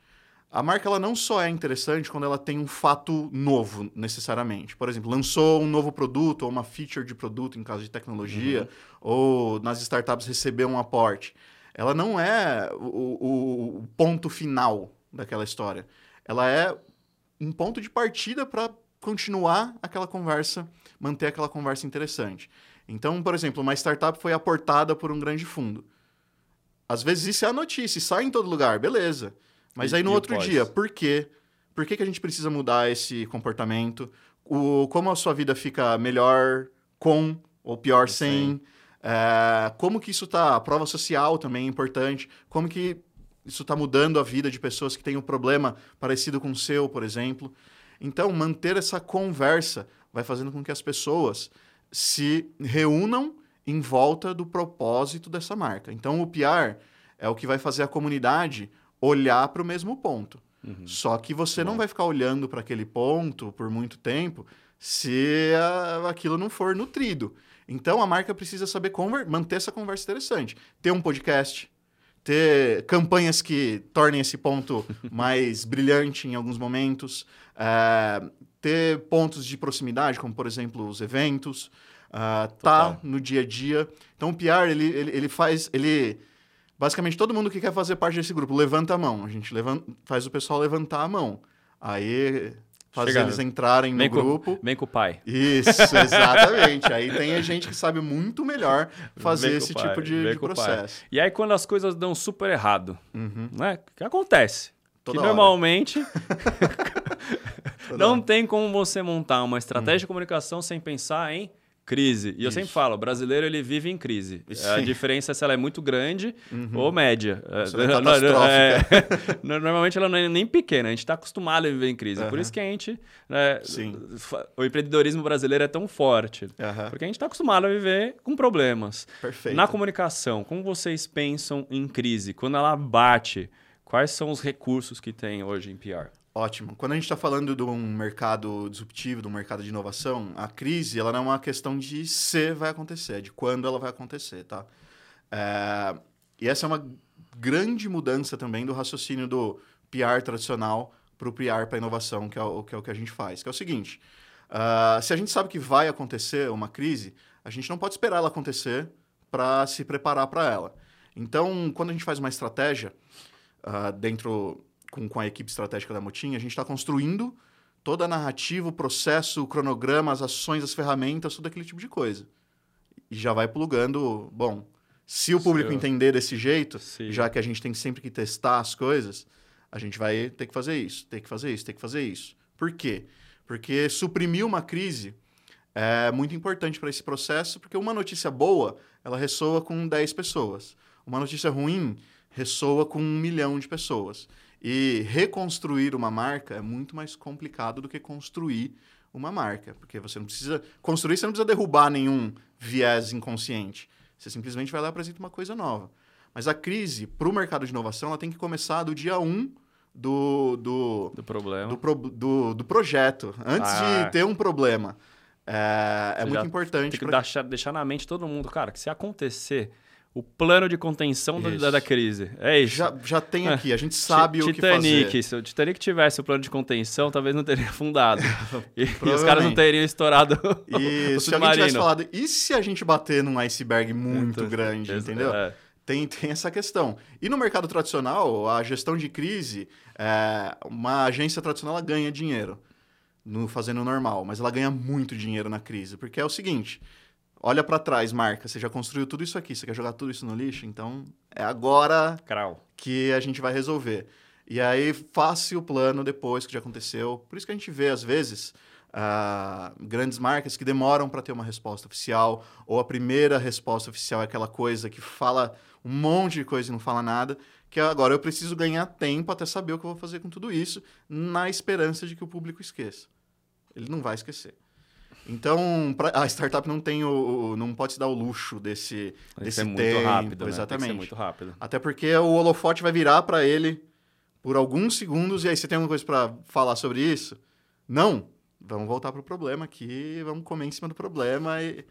A marca ela não só é interessante quando ela tem um fato novo, necessariamente. Por exemplo, lançou um novo produto ou uma feature de produto, em caso de tecnologia, uhum. ou nas startups recebeu um aporte. Ela não é o, o, o ponto final daquela história. Ela é um ponto de partida para continuar aquela conversa, manter aquela conversa interessante. Então, por exemplo, uma startup foi aportada por um grande fundo. Às vezes isso é a notícia, sai em todo lugar, beleza. Mas e, aí no outro dia, por quê? Por que, que a gente precisa mudar esse comportamento? O, como a sua vida fica melhor com ou pior sem? É, como que isso está? A prova social também é importante. Como que isso está mudando a vida de pessoas que têm um problema parecido com o seu, por exemplo. Então, manter essa conversa vai fazendo com que as pessoas se reúnam em volta do propósito dessa marca. Então, o PR é o que vai fazer a comunidade olhar para o mesmo ponto. Uhum. Só que você Bom. não vai ficar olhando para aquele ponto por muito tempo se a, aquilo não for nutrido. Então a marca precisa saber manter essa conversa interessante. Ter um podcast, ter campanhas que tornem esse ponto mais brilhante em alguns momentos, é, ter pontos de proximidade, como por exemplo os eventos, uh, tá no dia a dia. Então o PR ele, ele, ele faz ele Basicamente, todo mundo que quer fazer parte desse grupo levanta a mão. A gente levanta, faz o pessoal levantar a mão. Aí Chega- eles entrarem no Vem com, grupo. vem com o pai. Isso, exatamente. Aí tem a gente que sabe muito melhor fazer Vem esse o pai, tipo de, de o processo. E aí, quando as coisas dão super errado, Uhum. né? Que acontece. Toda que hora. normalmente não tem como você montar uma estratégia de comunicação sem pensar em crise. E eu sempre Isso. falo, o brasileiro ele vive em crise. Sim. A diferença é se ela é muito grande ou média. É não, catastrófica. é, normalmente ela não é nem pequena, a gente está acostumado a viver em crise. Por Aham. isso que a gente. né, o empreendedorismo brasileiro é tão forte. Aham, Porque a gente está acostumado a viver com problemas. Perfeito. Na comunicação, como vocês pensam em crise? Quando ela bate, quais são os recursos que tem hoje em PR? Ótimo. Quando a gente está falando de um mercado disruptivo, de um mercado de inovação, a crise ela não é uma questão de se vai acontecer, é de quando ela vai acontecer, tá? É, E essa é uma grande mudança também do raciocínio do PR tradicional para o PR para inovação, que é, o, que é o que a gente faz. Que é o seguinte, ah, se a gente sabe que vai acontecer uma crise, a gente não pode esperar ela acontecer para se preparar para ela. Então, quando a gente faz uma estratégia ah, dentro com, com a equipe estratégica da Motim, a gente está construindo toda a narrativa, o processo, o cronograma, as ações, as ferramentas, tudo aquele tipo de coisa. E já vai plugando, bom, se o público entender desse jeito, Sim. já que a gente tem sempre que testar as coisas, a gente vai ter que fazer isso, ter que fazer isso, ter que fazer isso. Por quê? Porque suprimir uma crise é muito importante para esse processo, porque uma notícia boa, ela ressoa com 10 pessoas. Uma notícia ruim ressoa com um milhão de pessoas. E reconstruir uma marca é muito mais complicado do que construir uma marca, porque você não precisa construir, você não precisa derrubar nenhum viés inconsciente. Você simplesmente vai lá e apresenta uma coisa nova. Mas a crise para o mercado de inovação ela tem que começar do dia 1 do, do, Do problema. do, pro- do, do projeto, antes Ah. de ter um problema. É, é muito importante. Tem que pra- deixar, deixar na mente todo mundo, cara, que se acontecer o plano de contenção Isso. da, da crise, é isso. Já, já tem É. aqui, a gente sabe o que Titanic, fazer. se o Titanic tivesse o plano de contenção, talvez não teria afundado. e, e os caras não teriam estourado E o se alguém tivesse submarino. falado, e se a gente bater num iceberg muito Então, grande, ex- entendeu? é. Tem, tem essa questão. E no mercado tradicional, a gestão de crise, é, uma agência tradicional ela ganha dinheiro no fazendo o normal, mas ela ganha muito dinheiro na crise, porque é o seguinte: olha para trás, marca, você já construiu tudo isso aqui, você quer jogar tudo isso no lixo, então é agora Crau. que a gente vai resolver. E aí, faça o plano depois que já aconteceu. Por isso que a gente vê, às vezes, ah, grandes marcas que demoram para ter uma resposta oficial, ou a primeira resposta oficial é aquela coisa que fala um monte de coisa e não fala nada, que agora eu preciso ganhar tempo até saber o que eu vou fazer com tudo isso, na esperança de que o público esqueça. Ele não vai esquecer. Então, pra- a startup não tem o, o- não pode se dar o luxo desse, Tem desse ser muito tempo, rápido, né? exatamente. Muito rápido. Até porque o holofote vai virar para ele por alguns segundos e aí você tem alguma coisa para falar sobre isso? Não. Vamos voltar pro problema aqui, vamos comer em cima do problema e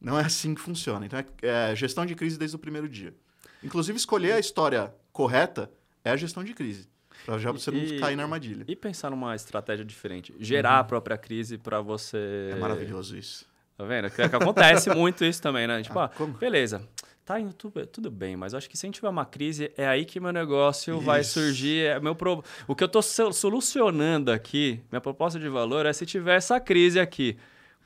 não é assim que funciona. Então é, é gestão de crise desde o primeiro dia. Inclusive escolher a história correta é a gestão de crise, para já você E- não cair na armadilha. E pensar numa estratégia diferente. Gerar a própria crise para você. Uhum. É maravilhoso isso. Tá vendo? Que, que acontece muito isso também, né? Tipo, Ah, ah, beleza, tá indo tudo, tudo bem, mas acho que se a gente tiver uma crise, é aí que meu negócio vai Isso. surgir. É meu pro... O que eu tô so- solucionando aqui, minha proposta de valor é se tiver essa crise aqui.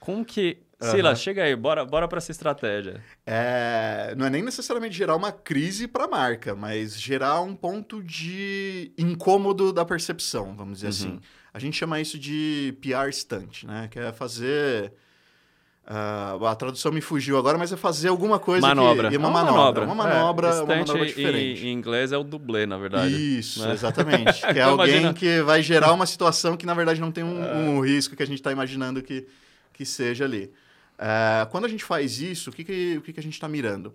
Como que. Sila, chega aí, bora, bora pra essa estratégia. É, não é nem necessariamente gerar uma crise para a marca, mas gerar um ponto de incômodo da percepção, vamos dizer Uhum. assim. A gente chama isso de PR stunt, né? Que é fazer. ah, a tradução me fugiu agora, mas é fazer alguma coisa manobra. que. e É Uma manobra. Uma É, manobra, uma stunt manobra em- diferente. Em, inglês é o dublê, na verdade. Isso, né? exatamente. Que é Então, alguém imagina- que vai gerar uma situação que, na verdade, não tem um, É. um risco que a gente está imaginando que, que seja ali. É, quando a gente faz isso, o que, que, o que, que a gente está mirando?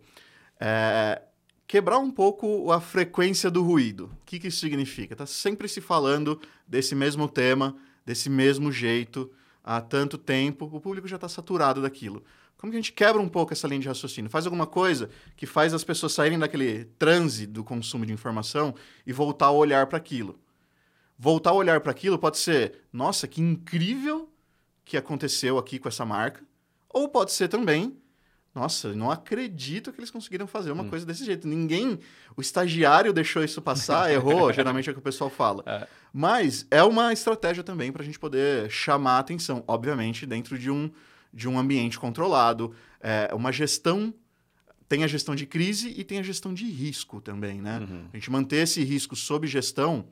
É, quebrar um pouco a frequência do ruído. O que, que isso significa? Está sempre se falando desse mesmo tema, desse mesmo jeito, há tanto tempo, o público já está saturado daquilo. Como que a gente quebra um pouco essa linha de raciocínio? Faz alguma coisa que faz as pessoas saírem daquele transe do consumo de informação e voltar a olhar para aquilo. Voltar a olhar para aquilo pode ser, nossa, que incrível que aconteceu aqui com essa marca, ou pode ser também, Nossa, não acredito que eles conseguiram fazer uma hum. coisa desse jeito. Ninguém, o estagiário deixou isso passar, errou, geralmente é o que o pessoal fala. É. Mas é uma estratégia também para a gente poder chamar a atenção, obviamente, dentro de um, de um ambiente controlado, é, uma gestão tem a gestão de crise e tem a gestão de risco também, né? Uhum. A gente manter esse risco sob gestão,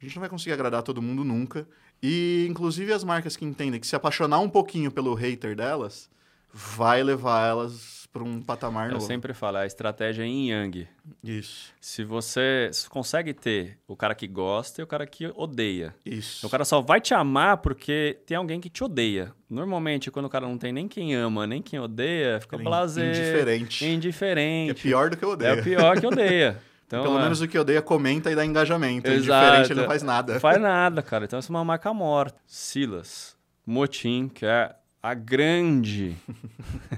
a gente não vai conseguir agradar todo mundo nunca. E, inclusive, as marcas que entendem que se apaixonar um pouquinho pelo hater delas, vai levar elas para um patamar Eu novo. Eu sempre falo, a estratégia é em yang. Isso. Se você consegue ter o cara que gosta e o cara que odeia. Isso. O cara só vai te amar porque tem alguém que te odeia. Normalmente, quando o cara não tem nem quem ama, nem quem odeia, fica blazer. Indiferente. Indiferente. é pior do que odeia. É pior que odeia. Então, Pelo é... menos o que odeia comenta e dá engajamento. Exato. Indiferente ele não faz nada. Faz nada, cara. Então isso é uma marca morta. Silas, Motim, que é a grande,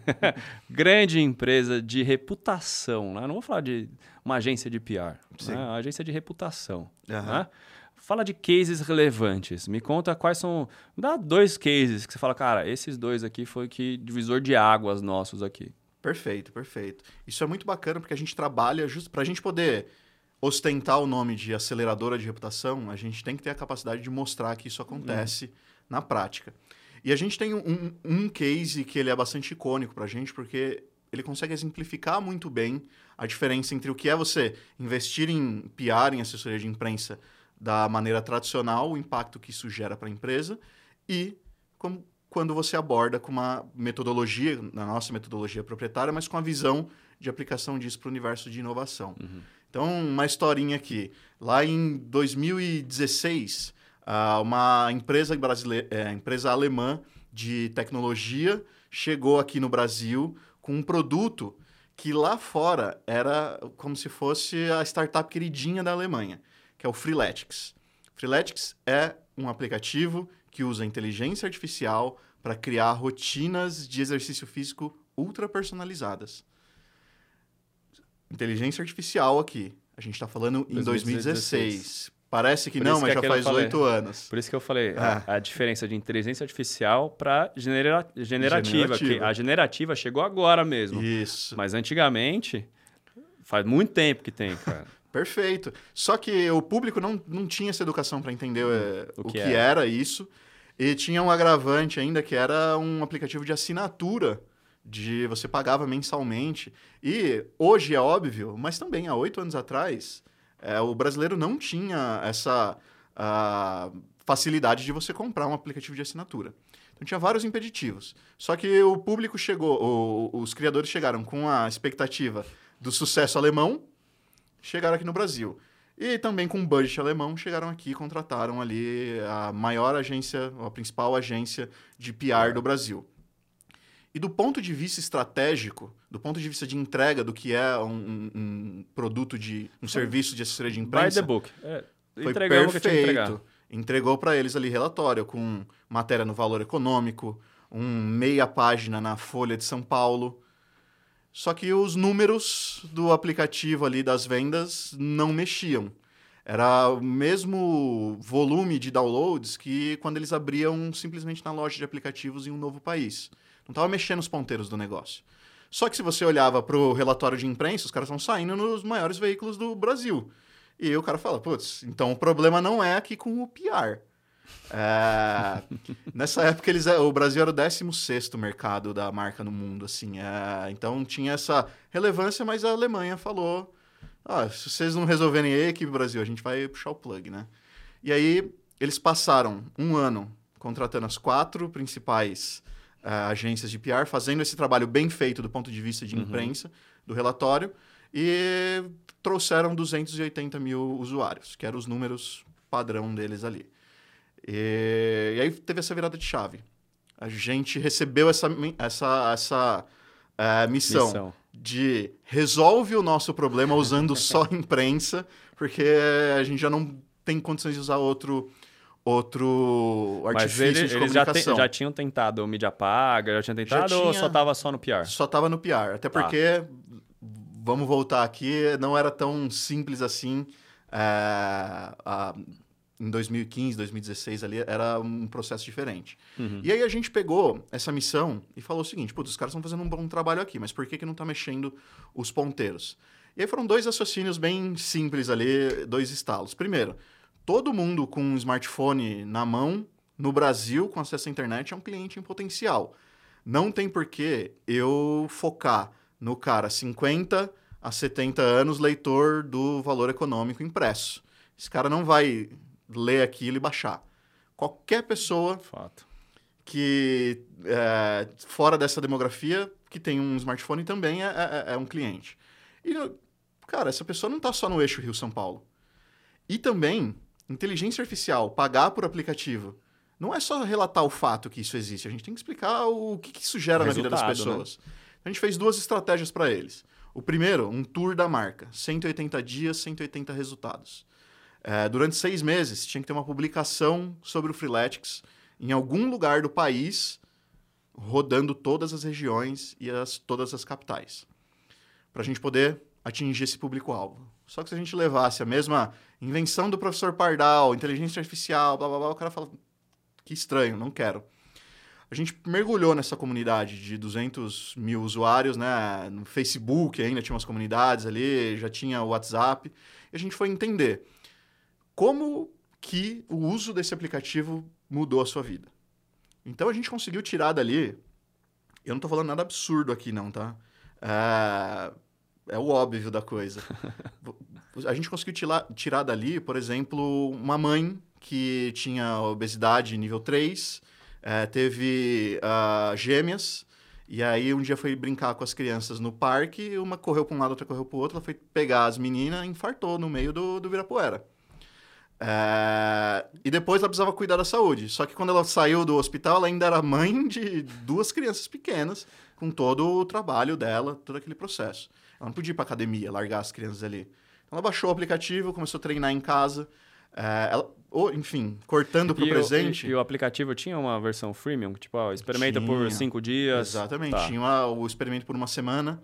grande empresa de reputação. Né? Não vou falar de uma agência de PR, né? uma agência de reputação. Uhum. Né? Fala de cases relevantes. Me conta quais são. Dá dois cases que você fala, cara, esses dois aqui foi que divisor de águas nossos aqui. Perfeito, perfeito. Isso é muito bacana porque a gente trabalha justo para a gente poder ostentar o nome de aceleradora de reputação. A gente tem que ter a capacidade de mostrar que isso acontece uhum. na prática. E a gente tem um, um case que ele é bastante icônico para a gente, porque ele consegue exemplificar muito bem a diferença entre o que é você investir em PR, em assessoria de imprensa, da maneira tradicional, o impacto que isso gera para a empresa, e como, quando você aborda com uma metodologia, na nossa metodologia proprietária, mas com a visão de aplicação disso para o universo de inovação. Uhum. Então, uma historinha aqui. Lá em 2016, Uh, uma empresa brasileira, é, empresa alemã de tecnologia chegou aqui no Brasil com um produto que lá fora era como se fosse a startup queridinha da Alemanha, que é o Freeletics. Freeletics é um aplicativo que usa inteligência artificial para criar rotinas de exercício físico ultra personalizadas. Inteligência artificial aqui. A gente está falando em 2016. 2016. Parece que Por não, mas que já faz oito anos. Por isso que eu falei a, é. a, diferença de inteligência artificial para genera, generativa. generativa. Que a generativa chegou agora mesmo. Isso. Mas antigamente, faz muito tempo que tem, cara. Perfeito. Só que o público não, não tinha essa educação para entender é, o, que, o que era. era isso. E tinha um agravante ainda que era um aplicativo de assinatura de você pagava mensalmente. E hoje é óbvio, mas também há oito anos atrás, é, o brasileiro não tinha essa facilidade de você comprar um aplicativo de assinatura. Então tinha vários impeditivos. Só que o público chegou, o, os criadores chegaram com a expectativa do sucesso alemão, chegaram aqui no Brasil. E também com um budget alemão, chegaram aqui e contrataram ali a maior agência, a principal agência de PR do Brasil. E do ponto de vista estratégico, do ponto de vista de entrega do que é um, um produto de um serviço de assessoria de imprensa, By the book. É, foi perfeito. Entregou para eles ali relatório com matéria no Valor Econômico, um meia página na Folha de São Paulo. Só que os números do aplicativo ali das vendas não mexiam. Era o mesmo volume de downloads que quando eles abriam simplesmente na loja de aplicativos em um novo país. Não estava mexendo os ponteiros do negócio. Só que se você olhava para o relatório de imprensa, os caras estão saindo nos maiores veículos do Brasil. E o cara fala, putz, então o problema não é aqui com o PR. É... Nessa época, eles, o Brasil era o 16 mercado da marca no mundo, assim. É... Então tinha essa relevância, mas a Alemanha falou: ah, se vocês não resolverem aí, equipe Brasil, a gente vai puxar o plug, né? E aí eles passaram um ano contratando as quatro principais uh, agências de PR fazendo esse trabalho bem feito do ponto de vista de uhum. imprensa do relatório e trouxeram 280 mil usuários, que eram os números padrão deles ali. E, e aí teve essa virada de chave. A gente recebeu essa, essa, essa uh, missão, missão, de resolve o nosso problema usando só imprensa, porque a gente já não tem condições de usar outro outro artifício ele, de eles comunicação. Já, te, já tinham tentado o mídia paga, já tinham tentado já tinha, ou só estava só no PR? Só estava no PR, até tá. porque, vamos voltar aqui, não era tão simples assim é, a em 2015, 2016 ali, era um processo diferente. Uhum. E aí a gente pegou essa missão e falou o seguinte, putz, os caras estão fazendo um bom trabalho aqui, mas por que, que não está mexendo os ponteiros? E aí foram dois raciocínios bem simples ali, dois estalos. Primeiro, todo mundo com um smartphone na mão, no Brasil, com acesso à internet, é um cliente em potencial. Não tem por que eu focar no cara 50 a 70 anos, leitor do valor econômico impresso. Esse cara não vai ler aquilo e baixar. Qualquer pessoa Fato. que, é, fora dessa demografia, que tem um smartphone também é, é- é um cliente. E, cara, essa pessoa não está só no eixo Rio-São Paulo. E também, inteligência artificial, pagar por aplicativo, não é só relatar o fato que isso existe, a gente tem que explicar o que, que isso gera na vida das Resultado, né? pessoas. A gente fez duas estratégias para eles. O primeiro, um tour da marca, 180 dias, 180 resultados. É, durante seis meses, tinha que ter uma publicação sobre o Freeletics em algum lugar do país, rodando todas as regiões e as, todas as capitais, para a gente poder atingir esse público-alvo. Só que se a gente levasse a mesma invenção do professor Pardal, inteligência artificial, blá blá blá, o cara fala: que estranho, não quero. A gente mergulhou nessa comunidade de 200 mil usuários, né? No Facebook ainda tinha umas comunidades ali, já tinha o WhatsApp. E a gente foi entender como que o uso desse aplicativo mudou a sua vida. Então a gente conseguiu tirar dali. Eu não tô falando nada absurdo aqui, não, tá? É, é o óbvio da coisa. a gente conseguiu tirar, tirar dali, por exemplo, uma mãe que tinha obesidade nível 3, é, teve ah, gêmeas, e aí um dia foi brincar com as crianças no parque, uma correu para um lado, outra correu para o outro, ela foi pegar as meninas e infartou no meio do, do Virapuera. É, E depois ela precisava cuidar da saúde. Só que quando ela saiu do hospital, ela ainda era mãe de duas crianças pequenas, com todo o trabalho dela, todo aquele processo. Ela não podia ir para academia, largar as crianças ali. Então ela baixou o aplicativo, começou a treinar em casa. É, ela, ou, enfim, cortando para o E o- presente. E, e o aplicativo tinha uma versão freemium, tipo, ó, experimenta por Tinha. cinco dias. Exatamente. Tá. Tinha uma- o experimento por uma semana,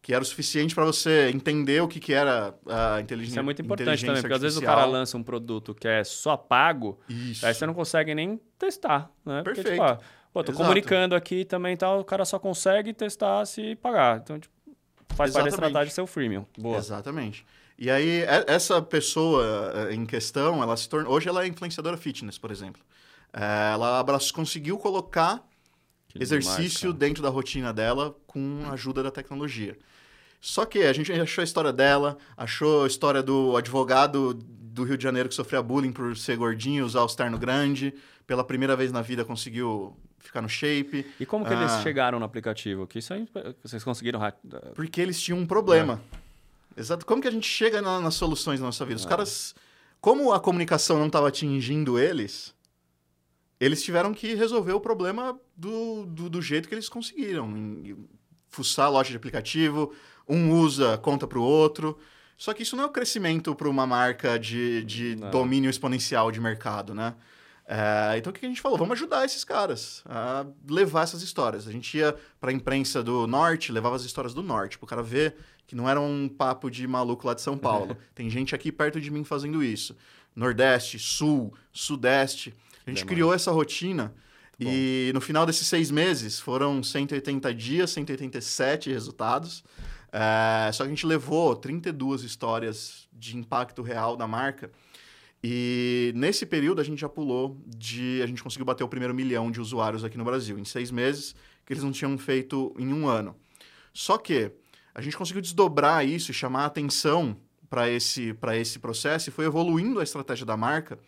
que era o suficiente para você entender o que, que era a inteligência Isso é muito importante também, porque às vezes o cara lança um produto que é só pago, Isso. aí você não consegue nem testar, né? Porque, Perfeito. tipo, ah, pô, tô Exato. comunicando aqui também e tal, o cara só consegue testar se pagar. Então, tipo, faz parte da Exatamente. estratégia ser o freemium. Boa. Exatamente. E aí, e- essa pessoa eh, em questão, ela se tornou. Hoje ela é influenciadora fitness, por exemplo. Eh, Ela conseguiu colocar exercício demais, dentro da rotina dela com a ajuda da tecnologia. Só que a gente achou a história dela, achou a história do advogado do Rio de Janeiro que sofria bullying por ser gordinho, usar o terno grande. Pela primeira vez na vida conseguiu ficar no shape. E como que eles Ah. chegaram no aplicativo? Que isso aí, vocês conseguiram... Porque eles tinham um problema. Exato. Como que a gente chega na- nas soluções da nossa vida? Os É. caras, como a comunicação não estava atingindo eles, eles tiveram que resolver o problema do, do, do jeito que eles conseguiram. Fuçar a loja de aplicativo, um usa, conta para o outro. Só que isso não é o crescimento para uma marca de, de Não. domínio exponencial de mercado, né? É, então o que a gente falou? Vamos ajudar esses caras a levar essas histórias. A gente ia para a imprensa do norte, levava as histórias do norte, para o cara ver que não era um papo de maluco lá de São Paulo. Tem gente aqui perto de mim fazendo isso. Nordeste, Sul, Sudeste. A gente Demais. criou essa rotina e no final desses seis meses foram 180 dias, 187 resultados. É, só que a gente levou 32 histórias de impacto real da marca. E nesse período a gente já pulou de. A gente conseguiu bater o primeiro milhão de usuários aqui no Brasil, em seis meses, que eles não tinham feito em um ano. Só que a gente conseguiu desdobrar isso e chamar a atenção para esse, pra esse processo e foi evoluindo a estratégia da marca.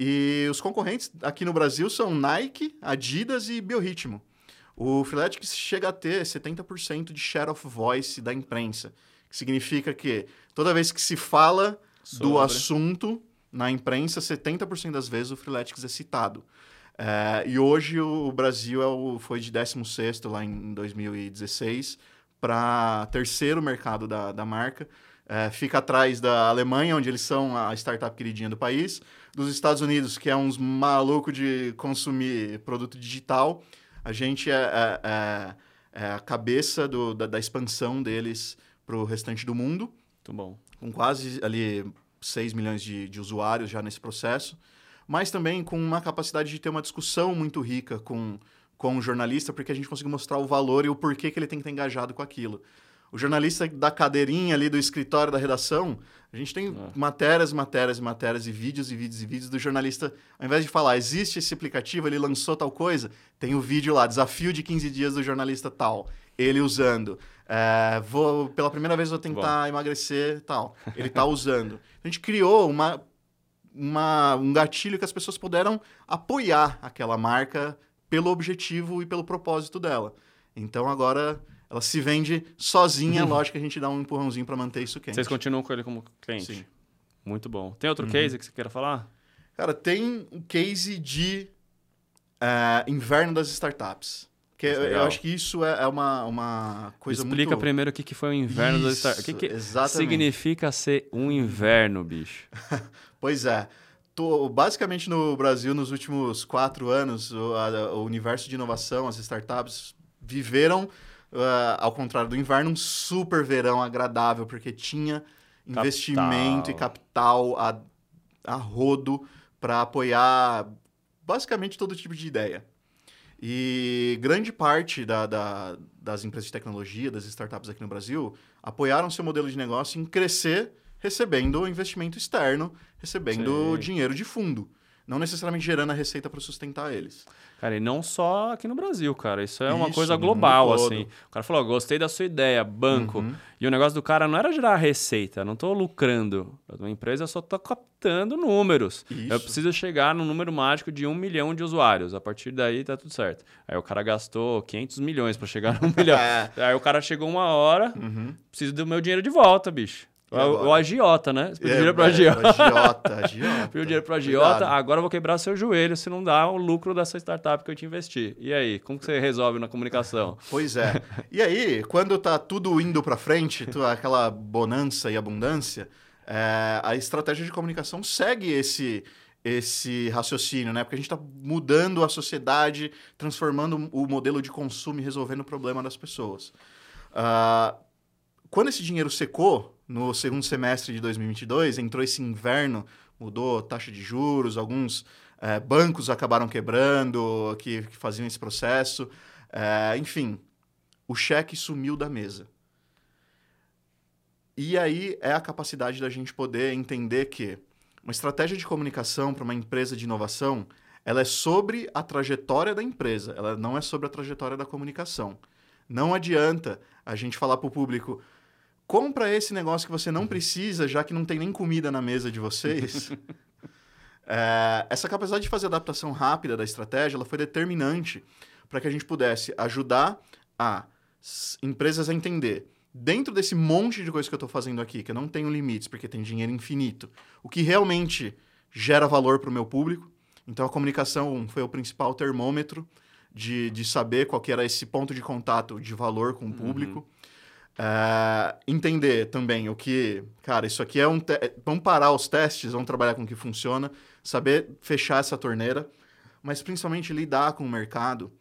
E os concorrentes aqui no Brasil são Nike, Adidas e Biorritmo. O Freeletics chega a ter 70% de share of voice da imprensa, que significa que toda vez que se fala do Sobre. assunto na imprensa, 70% das vezes o Freeletics é citado. É, e hoje o Brasil é o, foi de 16º lá em 2016 para terceiro mercado da, da marca. É, fica atrás da Alemanha, onde eles são a startup queridinha do país. Dos Estados Unidos, que é uns maluco de consumir produto digital. A gente é, é- é- é a cabeça do- da, da expansão deles para o restante do mundo Muito bom. com quase ali 6 milhões de, de usuários já nesse processo, mas também com uma capacidade de ter uma discussão muito rica com, com o jornalista, porque a gente conseguiu mostrar o valor e o porquê que ele tem que estar engajado com aquilo. O jornalista da cadeirinha ali do escritório da redação, a gente tem É. matérias, matérias, matérias e vídeos e vídeos e vídeos do jornalista. Ao invés de falar, existe esse aplicativo, ele lançou tal coisa, tem o vídeo lá, desafio de 15 dias do jornalista tal, ele usando. É, vou, pela primeira vez vou tentar emagrecer tal. Ele tá usando. A gente criou uma, uma, um gatilho que as pessoas puderam apoiar aquela marca pelo objetivo e pelo propósito dela. Então agora ela se vende sozinha, lógico que a gente dá um empurrãozinho para manter isso quente. Vocês continuam com ele como cliente? Sim. Muito bom. Tem outro Uhum. case que você queira falar? Cara, tem um case de é, inverno das startups. Que é eu, eu acho que isso é, é uma, uma coisa Explica muito... primeiro o que que foi o inverno das startups. O que, que exatamente. significa ser um inverno, bicho? Pois é. Tô- basicamente no Brasil, nos últimos quatro anos, o, a- o universo de inovação, as startups viveram, ah, ao contrário do inverno, um super verão agradável, porque tinha investimento e capital a, a rodo para apoiar basicamente todo tipo de ideia. E grande parte da- da- das empresas de tecnologia, das startups aqui no Brasil, apoiaram seu modelo de negócio em crescer recebendo investimento externo, recebendo Sim. dinheiro de fundo. Não necessariamente gerando a receita para sustentar eles. Cara, e não só aqui no Brasil, cara. Isso é uma Isso, coisa global, assim. O cara falou, gostei da sua ideia, banco. Uhum. E o negócio do cara não era gerar receita, não tô lucrando. Uma empresa só tô captando números. Eu Isso. preciso chegar no número mágico de um milhão de usuários. A partir daí tá tudo certo. Aí o cara gastou 500 milhões para chegar no milhão. É. Aí o cara chegou uma hora, Uhum. preciso do meu dinheiro de volta, bicho. O, o agiota, né? Você pediu dinheiro pro é, agiota. agiota, agiota. Pediu dinheiro pro Cuidado. agiota, agora eu vou quebrar seu joelho se não dá o lucro dessa startup que eu te investi. E aí, como que você resolve na comunicação? Pois é. E aí, quando tá tudo indo para frente, aquela bonança e abundância, é, a estratégia de comunicação segue esse esse raciocínio, né? Porque a gente está mudando a sociedade, transformando o modelo de consumo e resolvendo o problema das pessoas. Ah, quando esse dinheiro secou, no segundo semestre de 2022, entrou esse inverno, mudou taxa de juros, alguns eh, bancos acabaram quebrando, que, que faziam esse processo. Eh, enfim, o cheque sumiu da mesa. E aí é a capacidade da gente poder entender que uma estratégia de comunicação para uma empresa de inovação, ela é sobre a trajetória da empresa, ela não é sobre a trajetória da comunicação. Não adianta a gente falar para o público, compra esse negócio que você não precisa, já que não tem nem comida na mesa de vocês. É, essa capacidade de fazer adaptação rápida da estratégia, ela foi determinante para que a gente pudesse ajudar a s- empresas a entender dentro desse monte de coisa que eu estou fazendo aqui, que eu não tenho limites, porque tem dinheiro infinito, o que realmente gera valor para o meu público. Então, a comunicação foi o principal termômetro de, de saber qual que era esse ponto de contato de valor com o público. É, entender também o que... Cara, isso aqui é um... te- Vamos parar os testes, vamos trabalhar com o que funciona, saber fechar essa torneira, mas principalmente lidar com o mercado,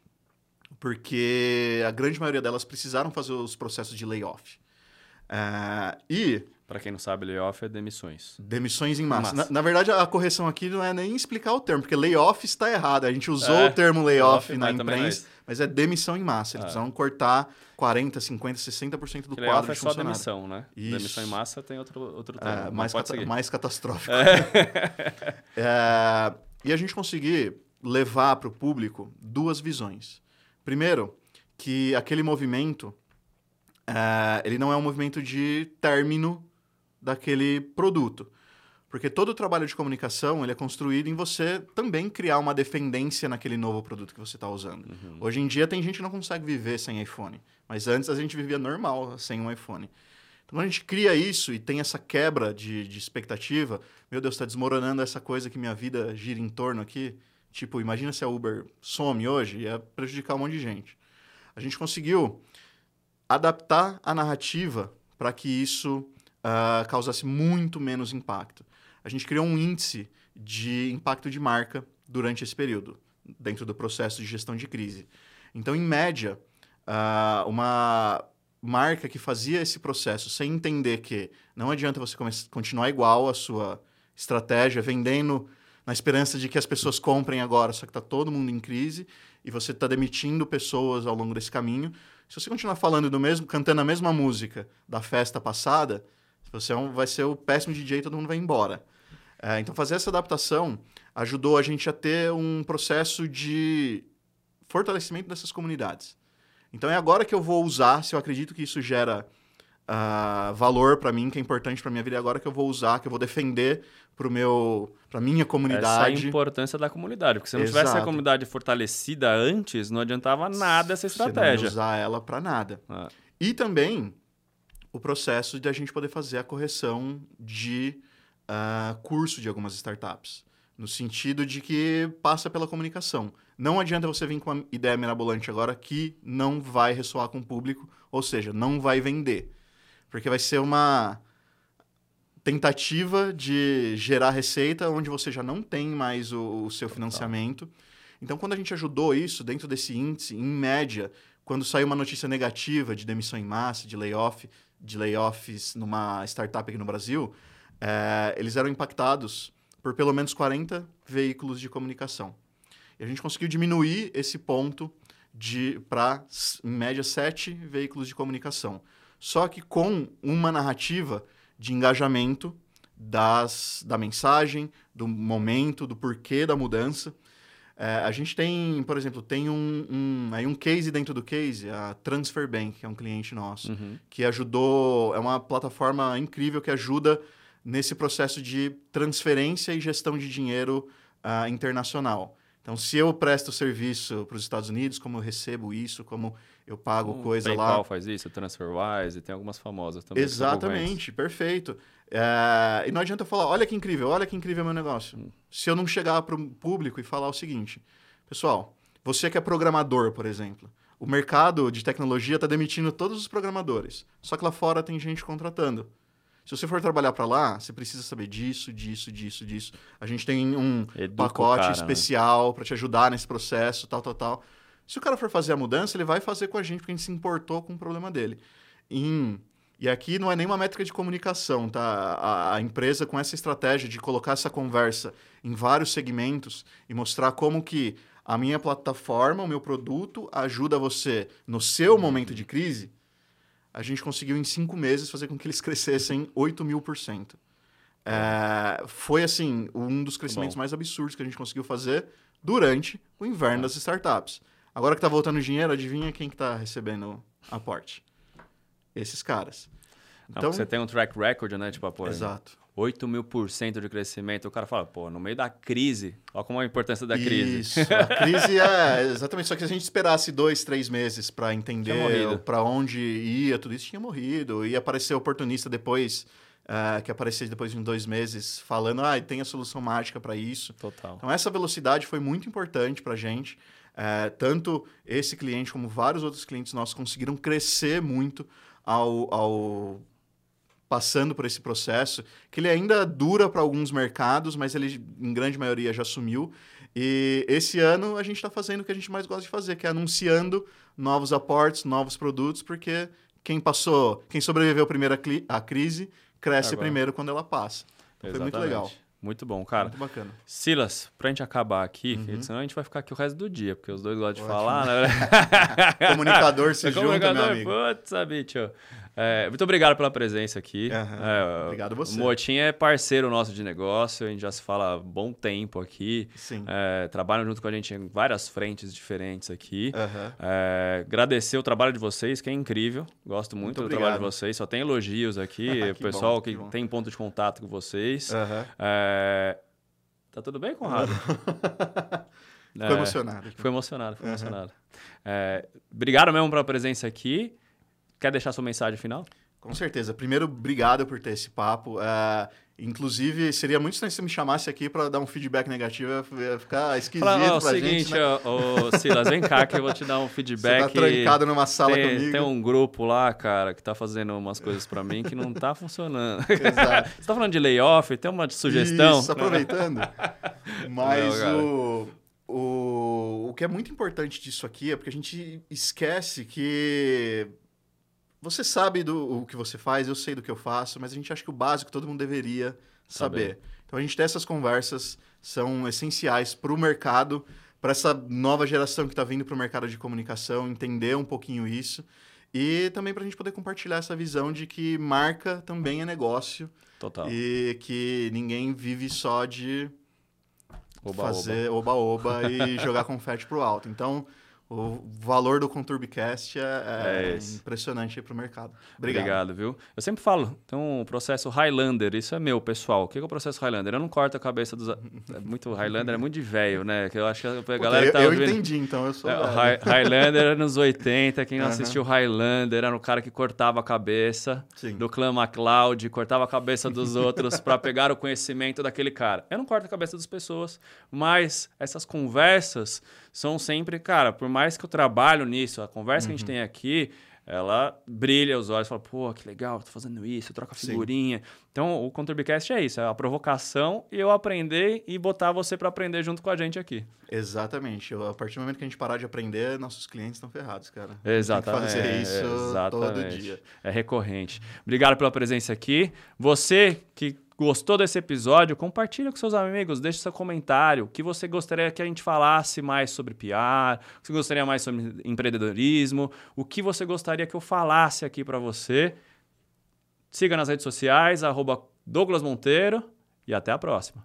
porque a grande maioria delas precisaram fazer os processos de layoff. É, e Pra quem não sabe, layoff é demissões. demissões em massa. Massa. Na, na verdade, a correção aqui não é nem explicar o termo, porque layoff está errado. A gente usou É, o termo layoff layoff, na não é imprensa, mas é demissão em massa. Eles É. precisaram cortar 40, 50, 60% do Que quadro layoff é de só demissão, né? Isso. Demissão em massa tem outro, outro termo. É, mas mais, cata- seguir. mais catastrófico. É, e a gente conseguir levar para o público duas visões. Primeiro, que aquele movimento é, ele não é um movimento de término daquele produto. Porque todo o trabalho de comunicação ele é construído em você também criar uma dependência naquele novo produto que você está usando. Uhum. Hoje em dia tem gente que não consegue viver sem iPhone. Mas antes a gente vivia normal sem um iPhone. Então, quando a gente cria isso e tem essa quebra de, de expectativa, meu Deus, está desmoronando essa coisa que minha vida gira em torno aqui. Tipo, imagina se a Uber some hoje, ia prejudicar um monte de gente. A gente conseguiu adaptar a narrativa para que isso ah, causasse muito menos impacto. A gente criou um índice de impacto de marca durante esse período, dentro do processo de gestão de crise. Então, em média, ah, uma marca que fazia esse processo sem entender que não adianta você continuar igual a sua estratégia, vendendo na esperança de que as pessoas comprem agora, só que está todo mundo em crise e você está demitindo pessoas ao longo desse caminho. Se você continuar falando do mesmo, cantando a mesma música da festa passada, você é um, vai ser o péssimo DJ e todo mundo vai embora. É, então, fazer essa adaptação ajudou a gente a ter um processo de fortalecimento dessas comunidades. Então, é agora que eu vou usar, se eu acredito que isso gera uh, valor para mim, que é importante para minha vida, é agora que eu vou usar, que eu vou defender para meu para minha comunidade. Essa é a importância da comunidade, porque se não Exato. tivesse a comunidade fortalecida antes, não adiantava nada essa estratégia. Você não usar ela para nada. Ah. E também o processo de a gente poder fazer a correção de uh, curso de algumas startups. No sentido de que passa pela comunicação. Não adianta você vir com uma ideia mirabolante agora que não vai ressoar com o público, ou seja, não vai vender. Porque vai ser uma tentativa de gerar receita onde você já não tem mais o, o seu financiamento. Então, quando a gente ajudou isso dentro desse índice, em média, quando saiu uma notícia negativa de demissão em massa, de layoff, de layoffs numa startup aqui no Brasil, é, eles eram impactados por pelo menos 40 veículos de comunicação. E a gente conseguiu diminuir esse ponto para, em média, sete veículos de comunicação. Só que com uma narrativa de engajamento das, da mensagem, do momento, do porquê da mudança. É, a gente tem, por exemplo, tem um, um, aí um case dentro do case, a Transfer Bank, que é um cliente nosso, uhum. que ajudou, é uma plataforma incrível que ajuda nesse processo de transferência e gestão de dinheiro uh, internacional. Então, se eu presto serviço para os Estados Unidos, como eu recebo isso, como eu pago um coisa PayPal lá. PayPal faz isso, TransferWise, e tem algumas famosas também. Exatamente, perfeito. É, e não adianta falar, olha que incrível, olha que incrível meu negócio. Se eu não chegar para o público e falar o seguinte, pessoal, você que é programador, por exemplo, o mercado de tecnologia está demitindo todos os programadores, só que lá fora tem gente contratando. Se você for trabalhar para lá, você precisa saber disso, disso, disso, disso. A gente tem um Educa pacote cara, né? especial né? para te ajudar nesse processo, tal, tal, tal. Se o cara for fazer a mudança, ele vai fazer com a gente porque a gente se importou com o problema dele. Em, e aqui não é nenhuma métrica de comunicação, tá? A, a, empresa com essa estratégia de colocar essa conversa em vários segmentos e mostrar como que a minha plataforma, o meu produto ajuda você no seu momento de crise, a gente conseguiu em cinco meses fazer com que eles crescessem 8 mil por cento. É, foi, assim, um dos crescimentos Bom. mais absurdos que a gente conseguiu fazer durante o inverno das startups. Agora que está voltando dinheiro, adivinha quem que está recebendo aporte? Esses caras. Então, Não, você tem um track record, né? Tipo, pô, Exato. 8 mil por cento de crescimento. O cara fala, pô, no meio da crise, olha como é a importância da crise. Isso, a crise é exatamente. Só que se a gente esperasse dois, três meses para entender para onde ia, tudo isso tinha morrido. Ia aparecer oportunista depois, uh, que aparecia depois de dois meses, falando, ah, tem a solução mágica para isso. Total. Então, essa velocidade foi muito importante para a gente. Uh, tanto esse cliente como vários outros clientes nossos conseguiram crescer muito ao, ao passando por esse processo, que ele ainda dura para alguns mercados, mas ele, em grande maioria, já sumiu. E esse ano a gente está fazendo o que a gente mais gosta de fazer, que é anunciando novos aportes, novos produtos, porque quem passou, quem sobreviveu primeiro à crise, cresce Agora. primeiro quando ela passa. Então foi muito legal. Muito bom, cara. Muito bacana. Silas, pra gente acabar aqui, uhum. senão a gente vai ficar aqui o resto do dia, porque os dois gostam de falar, né? Comunicador se é junta, comunicador, meu amigo. Putz, bicho. É, muito obrigado pela presença aqui. Uhum. É, obrigado a você. O Motim é parceiro nosso de negócio, a gente já se fala há bom tempo aqui. Sim. É, trabalham junto com a gente em várias frentes diferentes aqui. Uhum. agradecer o trabalho de vocês, que é incrível. Gosto muito, muito do trabalho de vocês. Só tem elogios aqui. o pessoal bom, que, que tem ponto de contato com vocês. Uhum. tá tudo bem, Conrado? Ficou emocionado. Foi emocionado, foi emocionado. obrigado mesmo pela presença aqui. Quer deixar sua mensagem final? Com certeza. Primeiro, obrigado por ter esse papo. Uh, inclusive, seria muito estranho se você me chamasse aqui para dar um feedback negativo. Ia ficar esquisito Fala, pra seguinte, gente. Né? Ô, Silas, vem cá que eu vou te dar um feedback. Você tá trancado numa sala tem, comigo. Tem um grupo lá, cara, que tá fazendo umas coisas para mim que não tá funcionando. Exato. você tá falando de layoff? Tem uma sugestão? Isso, aproveitando. Mas não, o, o, o que é muito importante disso aqui é porque a gente esquece que você sabe do o que você faz, eu sei do que eu faço, mas a gente acha que o básico todo mundo deveria saber. Saber. Então a gente tem essas conversas, são essenciais para o mercado, para essa nova geração que está vindo para o mercado de comunicação, entender um pouquinho isso. E também para a gente poder compartilhar essa visão de que marca também é negócio Total. e que ninguém vive só de Oba, fazer oba-oba e jogar confete pro alto. Então, o valor do Conturbicast é, é É impressionante aí pro mercado. Obrigado. Obrigado. viu? Eu sempre falo, tem um processo Highlander, isso é meu, pessoal. O que é o processo Highlander? Eu não corto a cabeça dos... É muito Highlander, é muito de velho, né? Que eu acho que a galera eu, tá eu ouvindo... entendi, então eu sou. É, o velho. Hi- Highlander era nos 80, quem não Aham. assistiu Highlander era o cara que cortava a cabeça Sim. do clã MacLeod, cortava a cabeça dos outros para pegar o conhecimento daquele cara. Eu não corto a cabeça das pessoas, mas essas conversas são sempre, cara, por mais que eu trabalho nisso, a conversa que a gente Uhum. tem aqui, ela brilha os olhos, fala, pô, que legal, tô fazendo isso, troca Sim. figurinha. Então, o Conturbicast é isso, é a provocação e eu aprender e botar você para aprender junto com a gente aqui. Exatamente. Eu- a partir do momento que a gente parar de aprender, nossos clientes estão ferrados, cara. Exatamente. Tem que fazer isso todo exatamente. dia. É recorrente. Obrigado pela presença aqui. Você que gostou desse episódio, compartilha com seus amigos, deixe seu comentário. O que você gostaria que a gente falasse mais sobre PR, o que você gostaria mais sobre empreendedorismo, o que você gostaria que eu falasse aqui para você. Siga nas redes sociais, arroba Douglas Monteiro e até a próxima.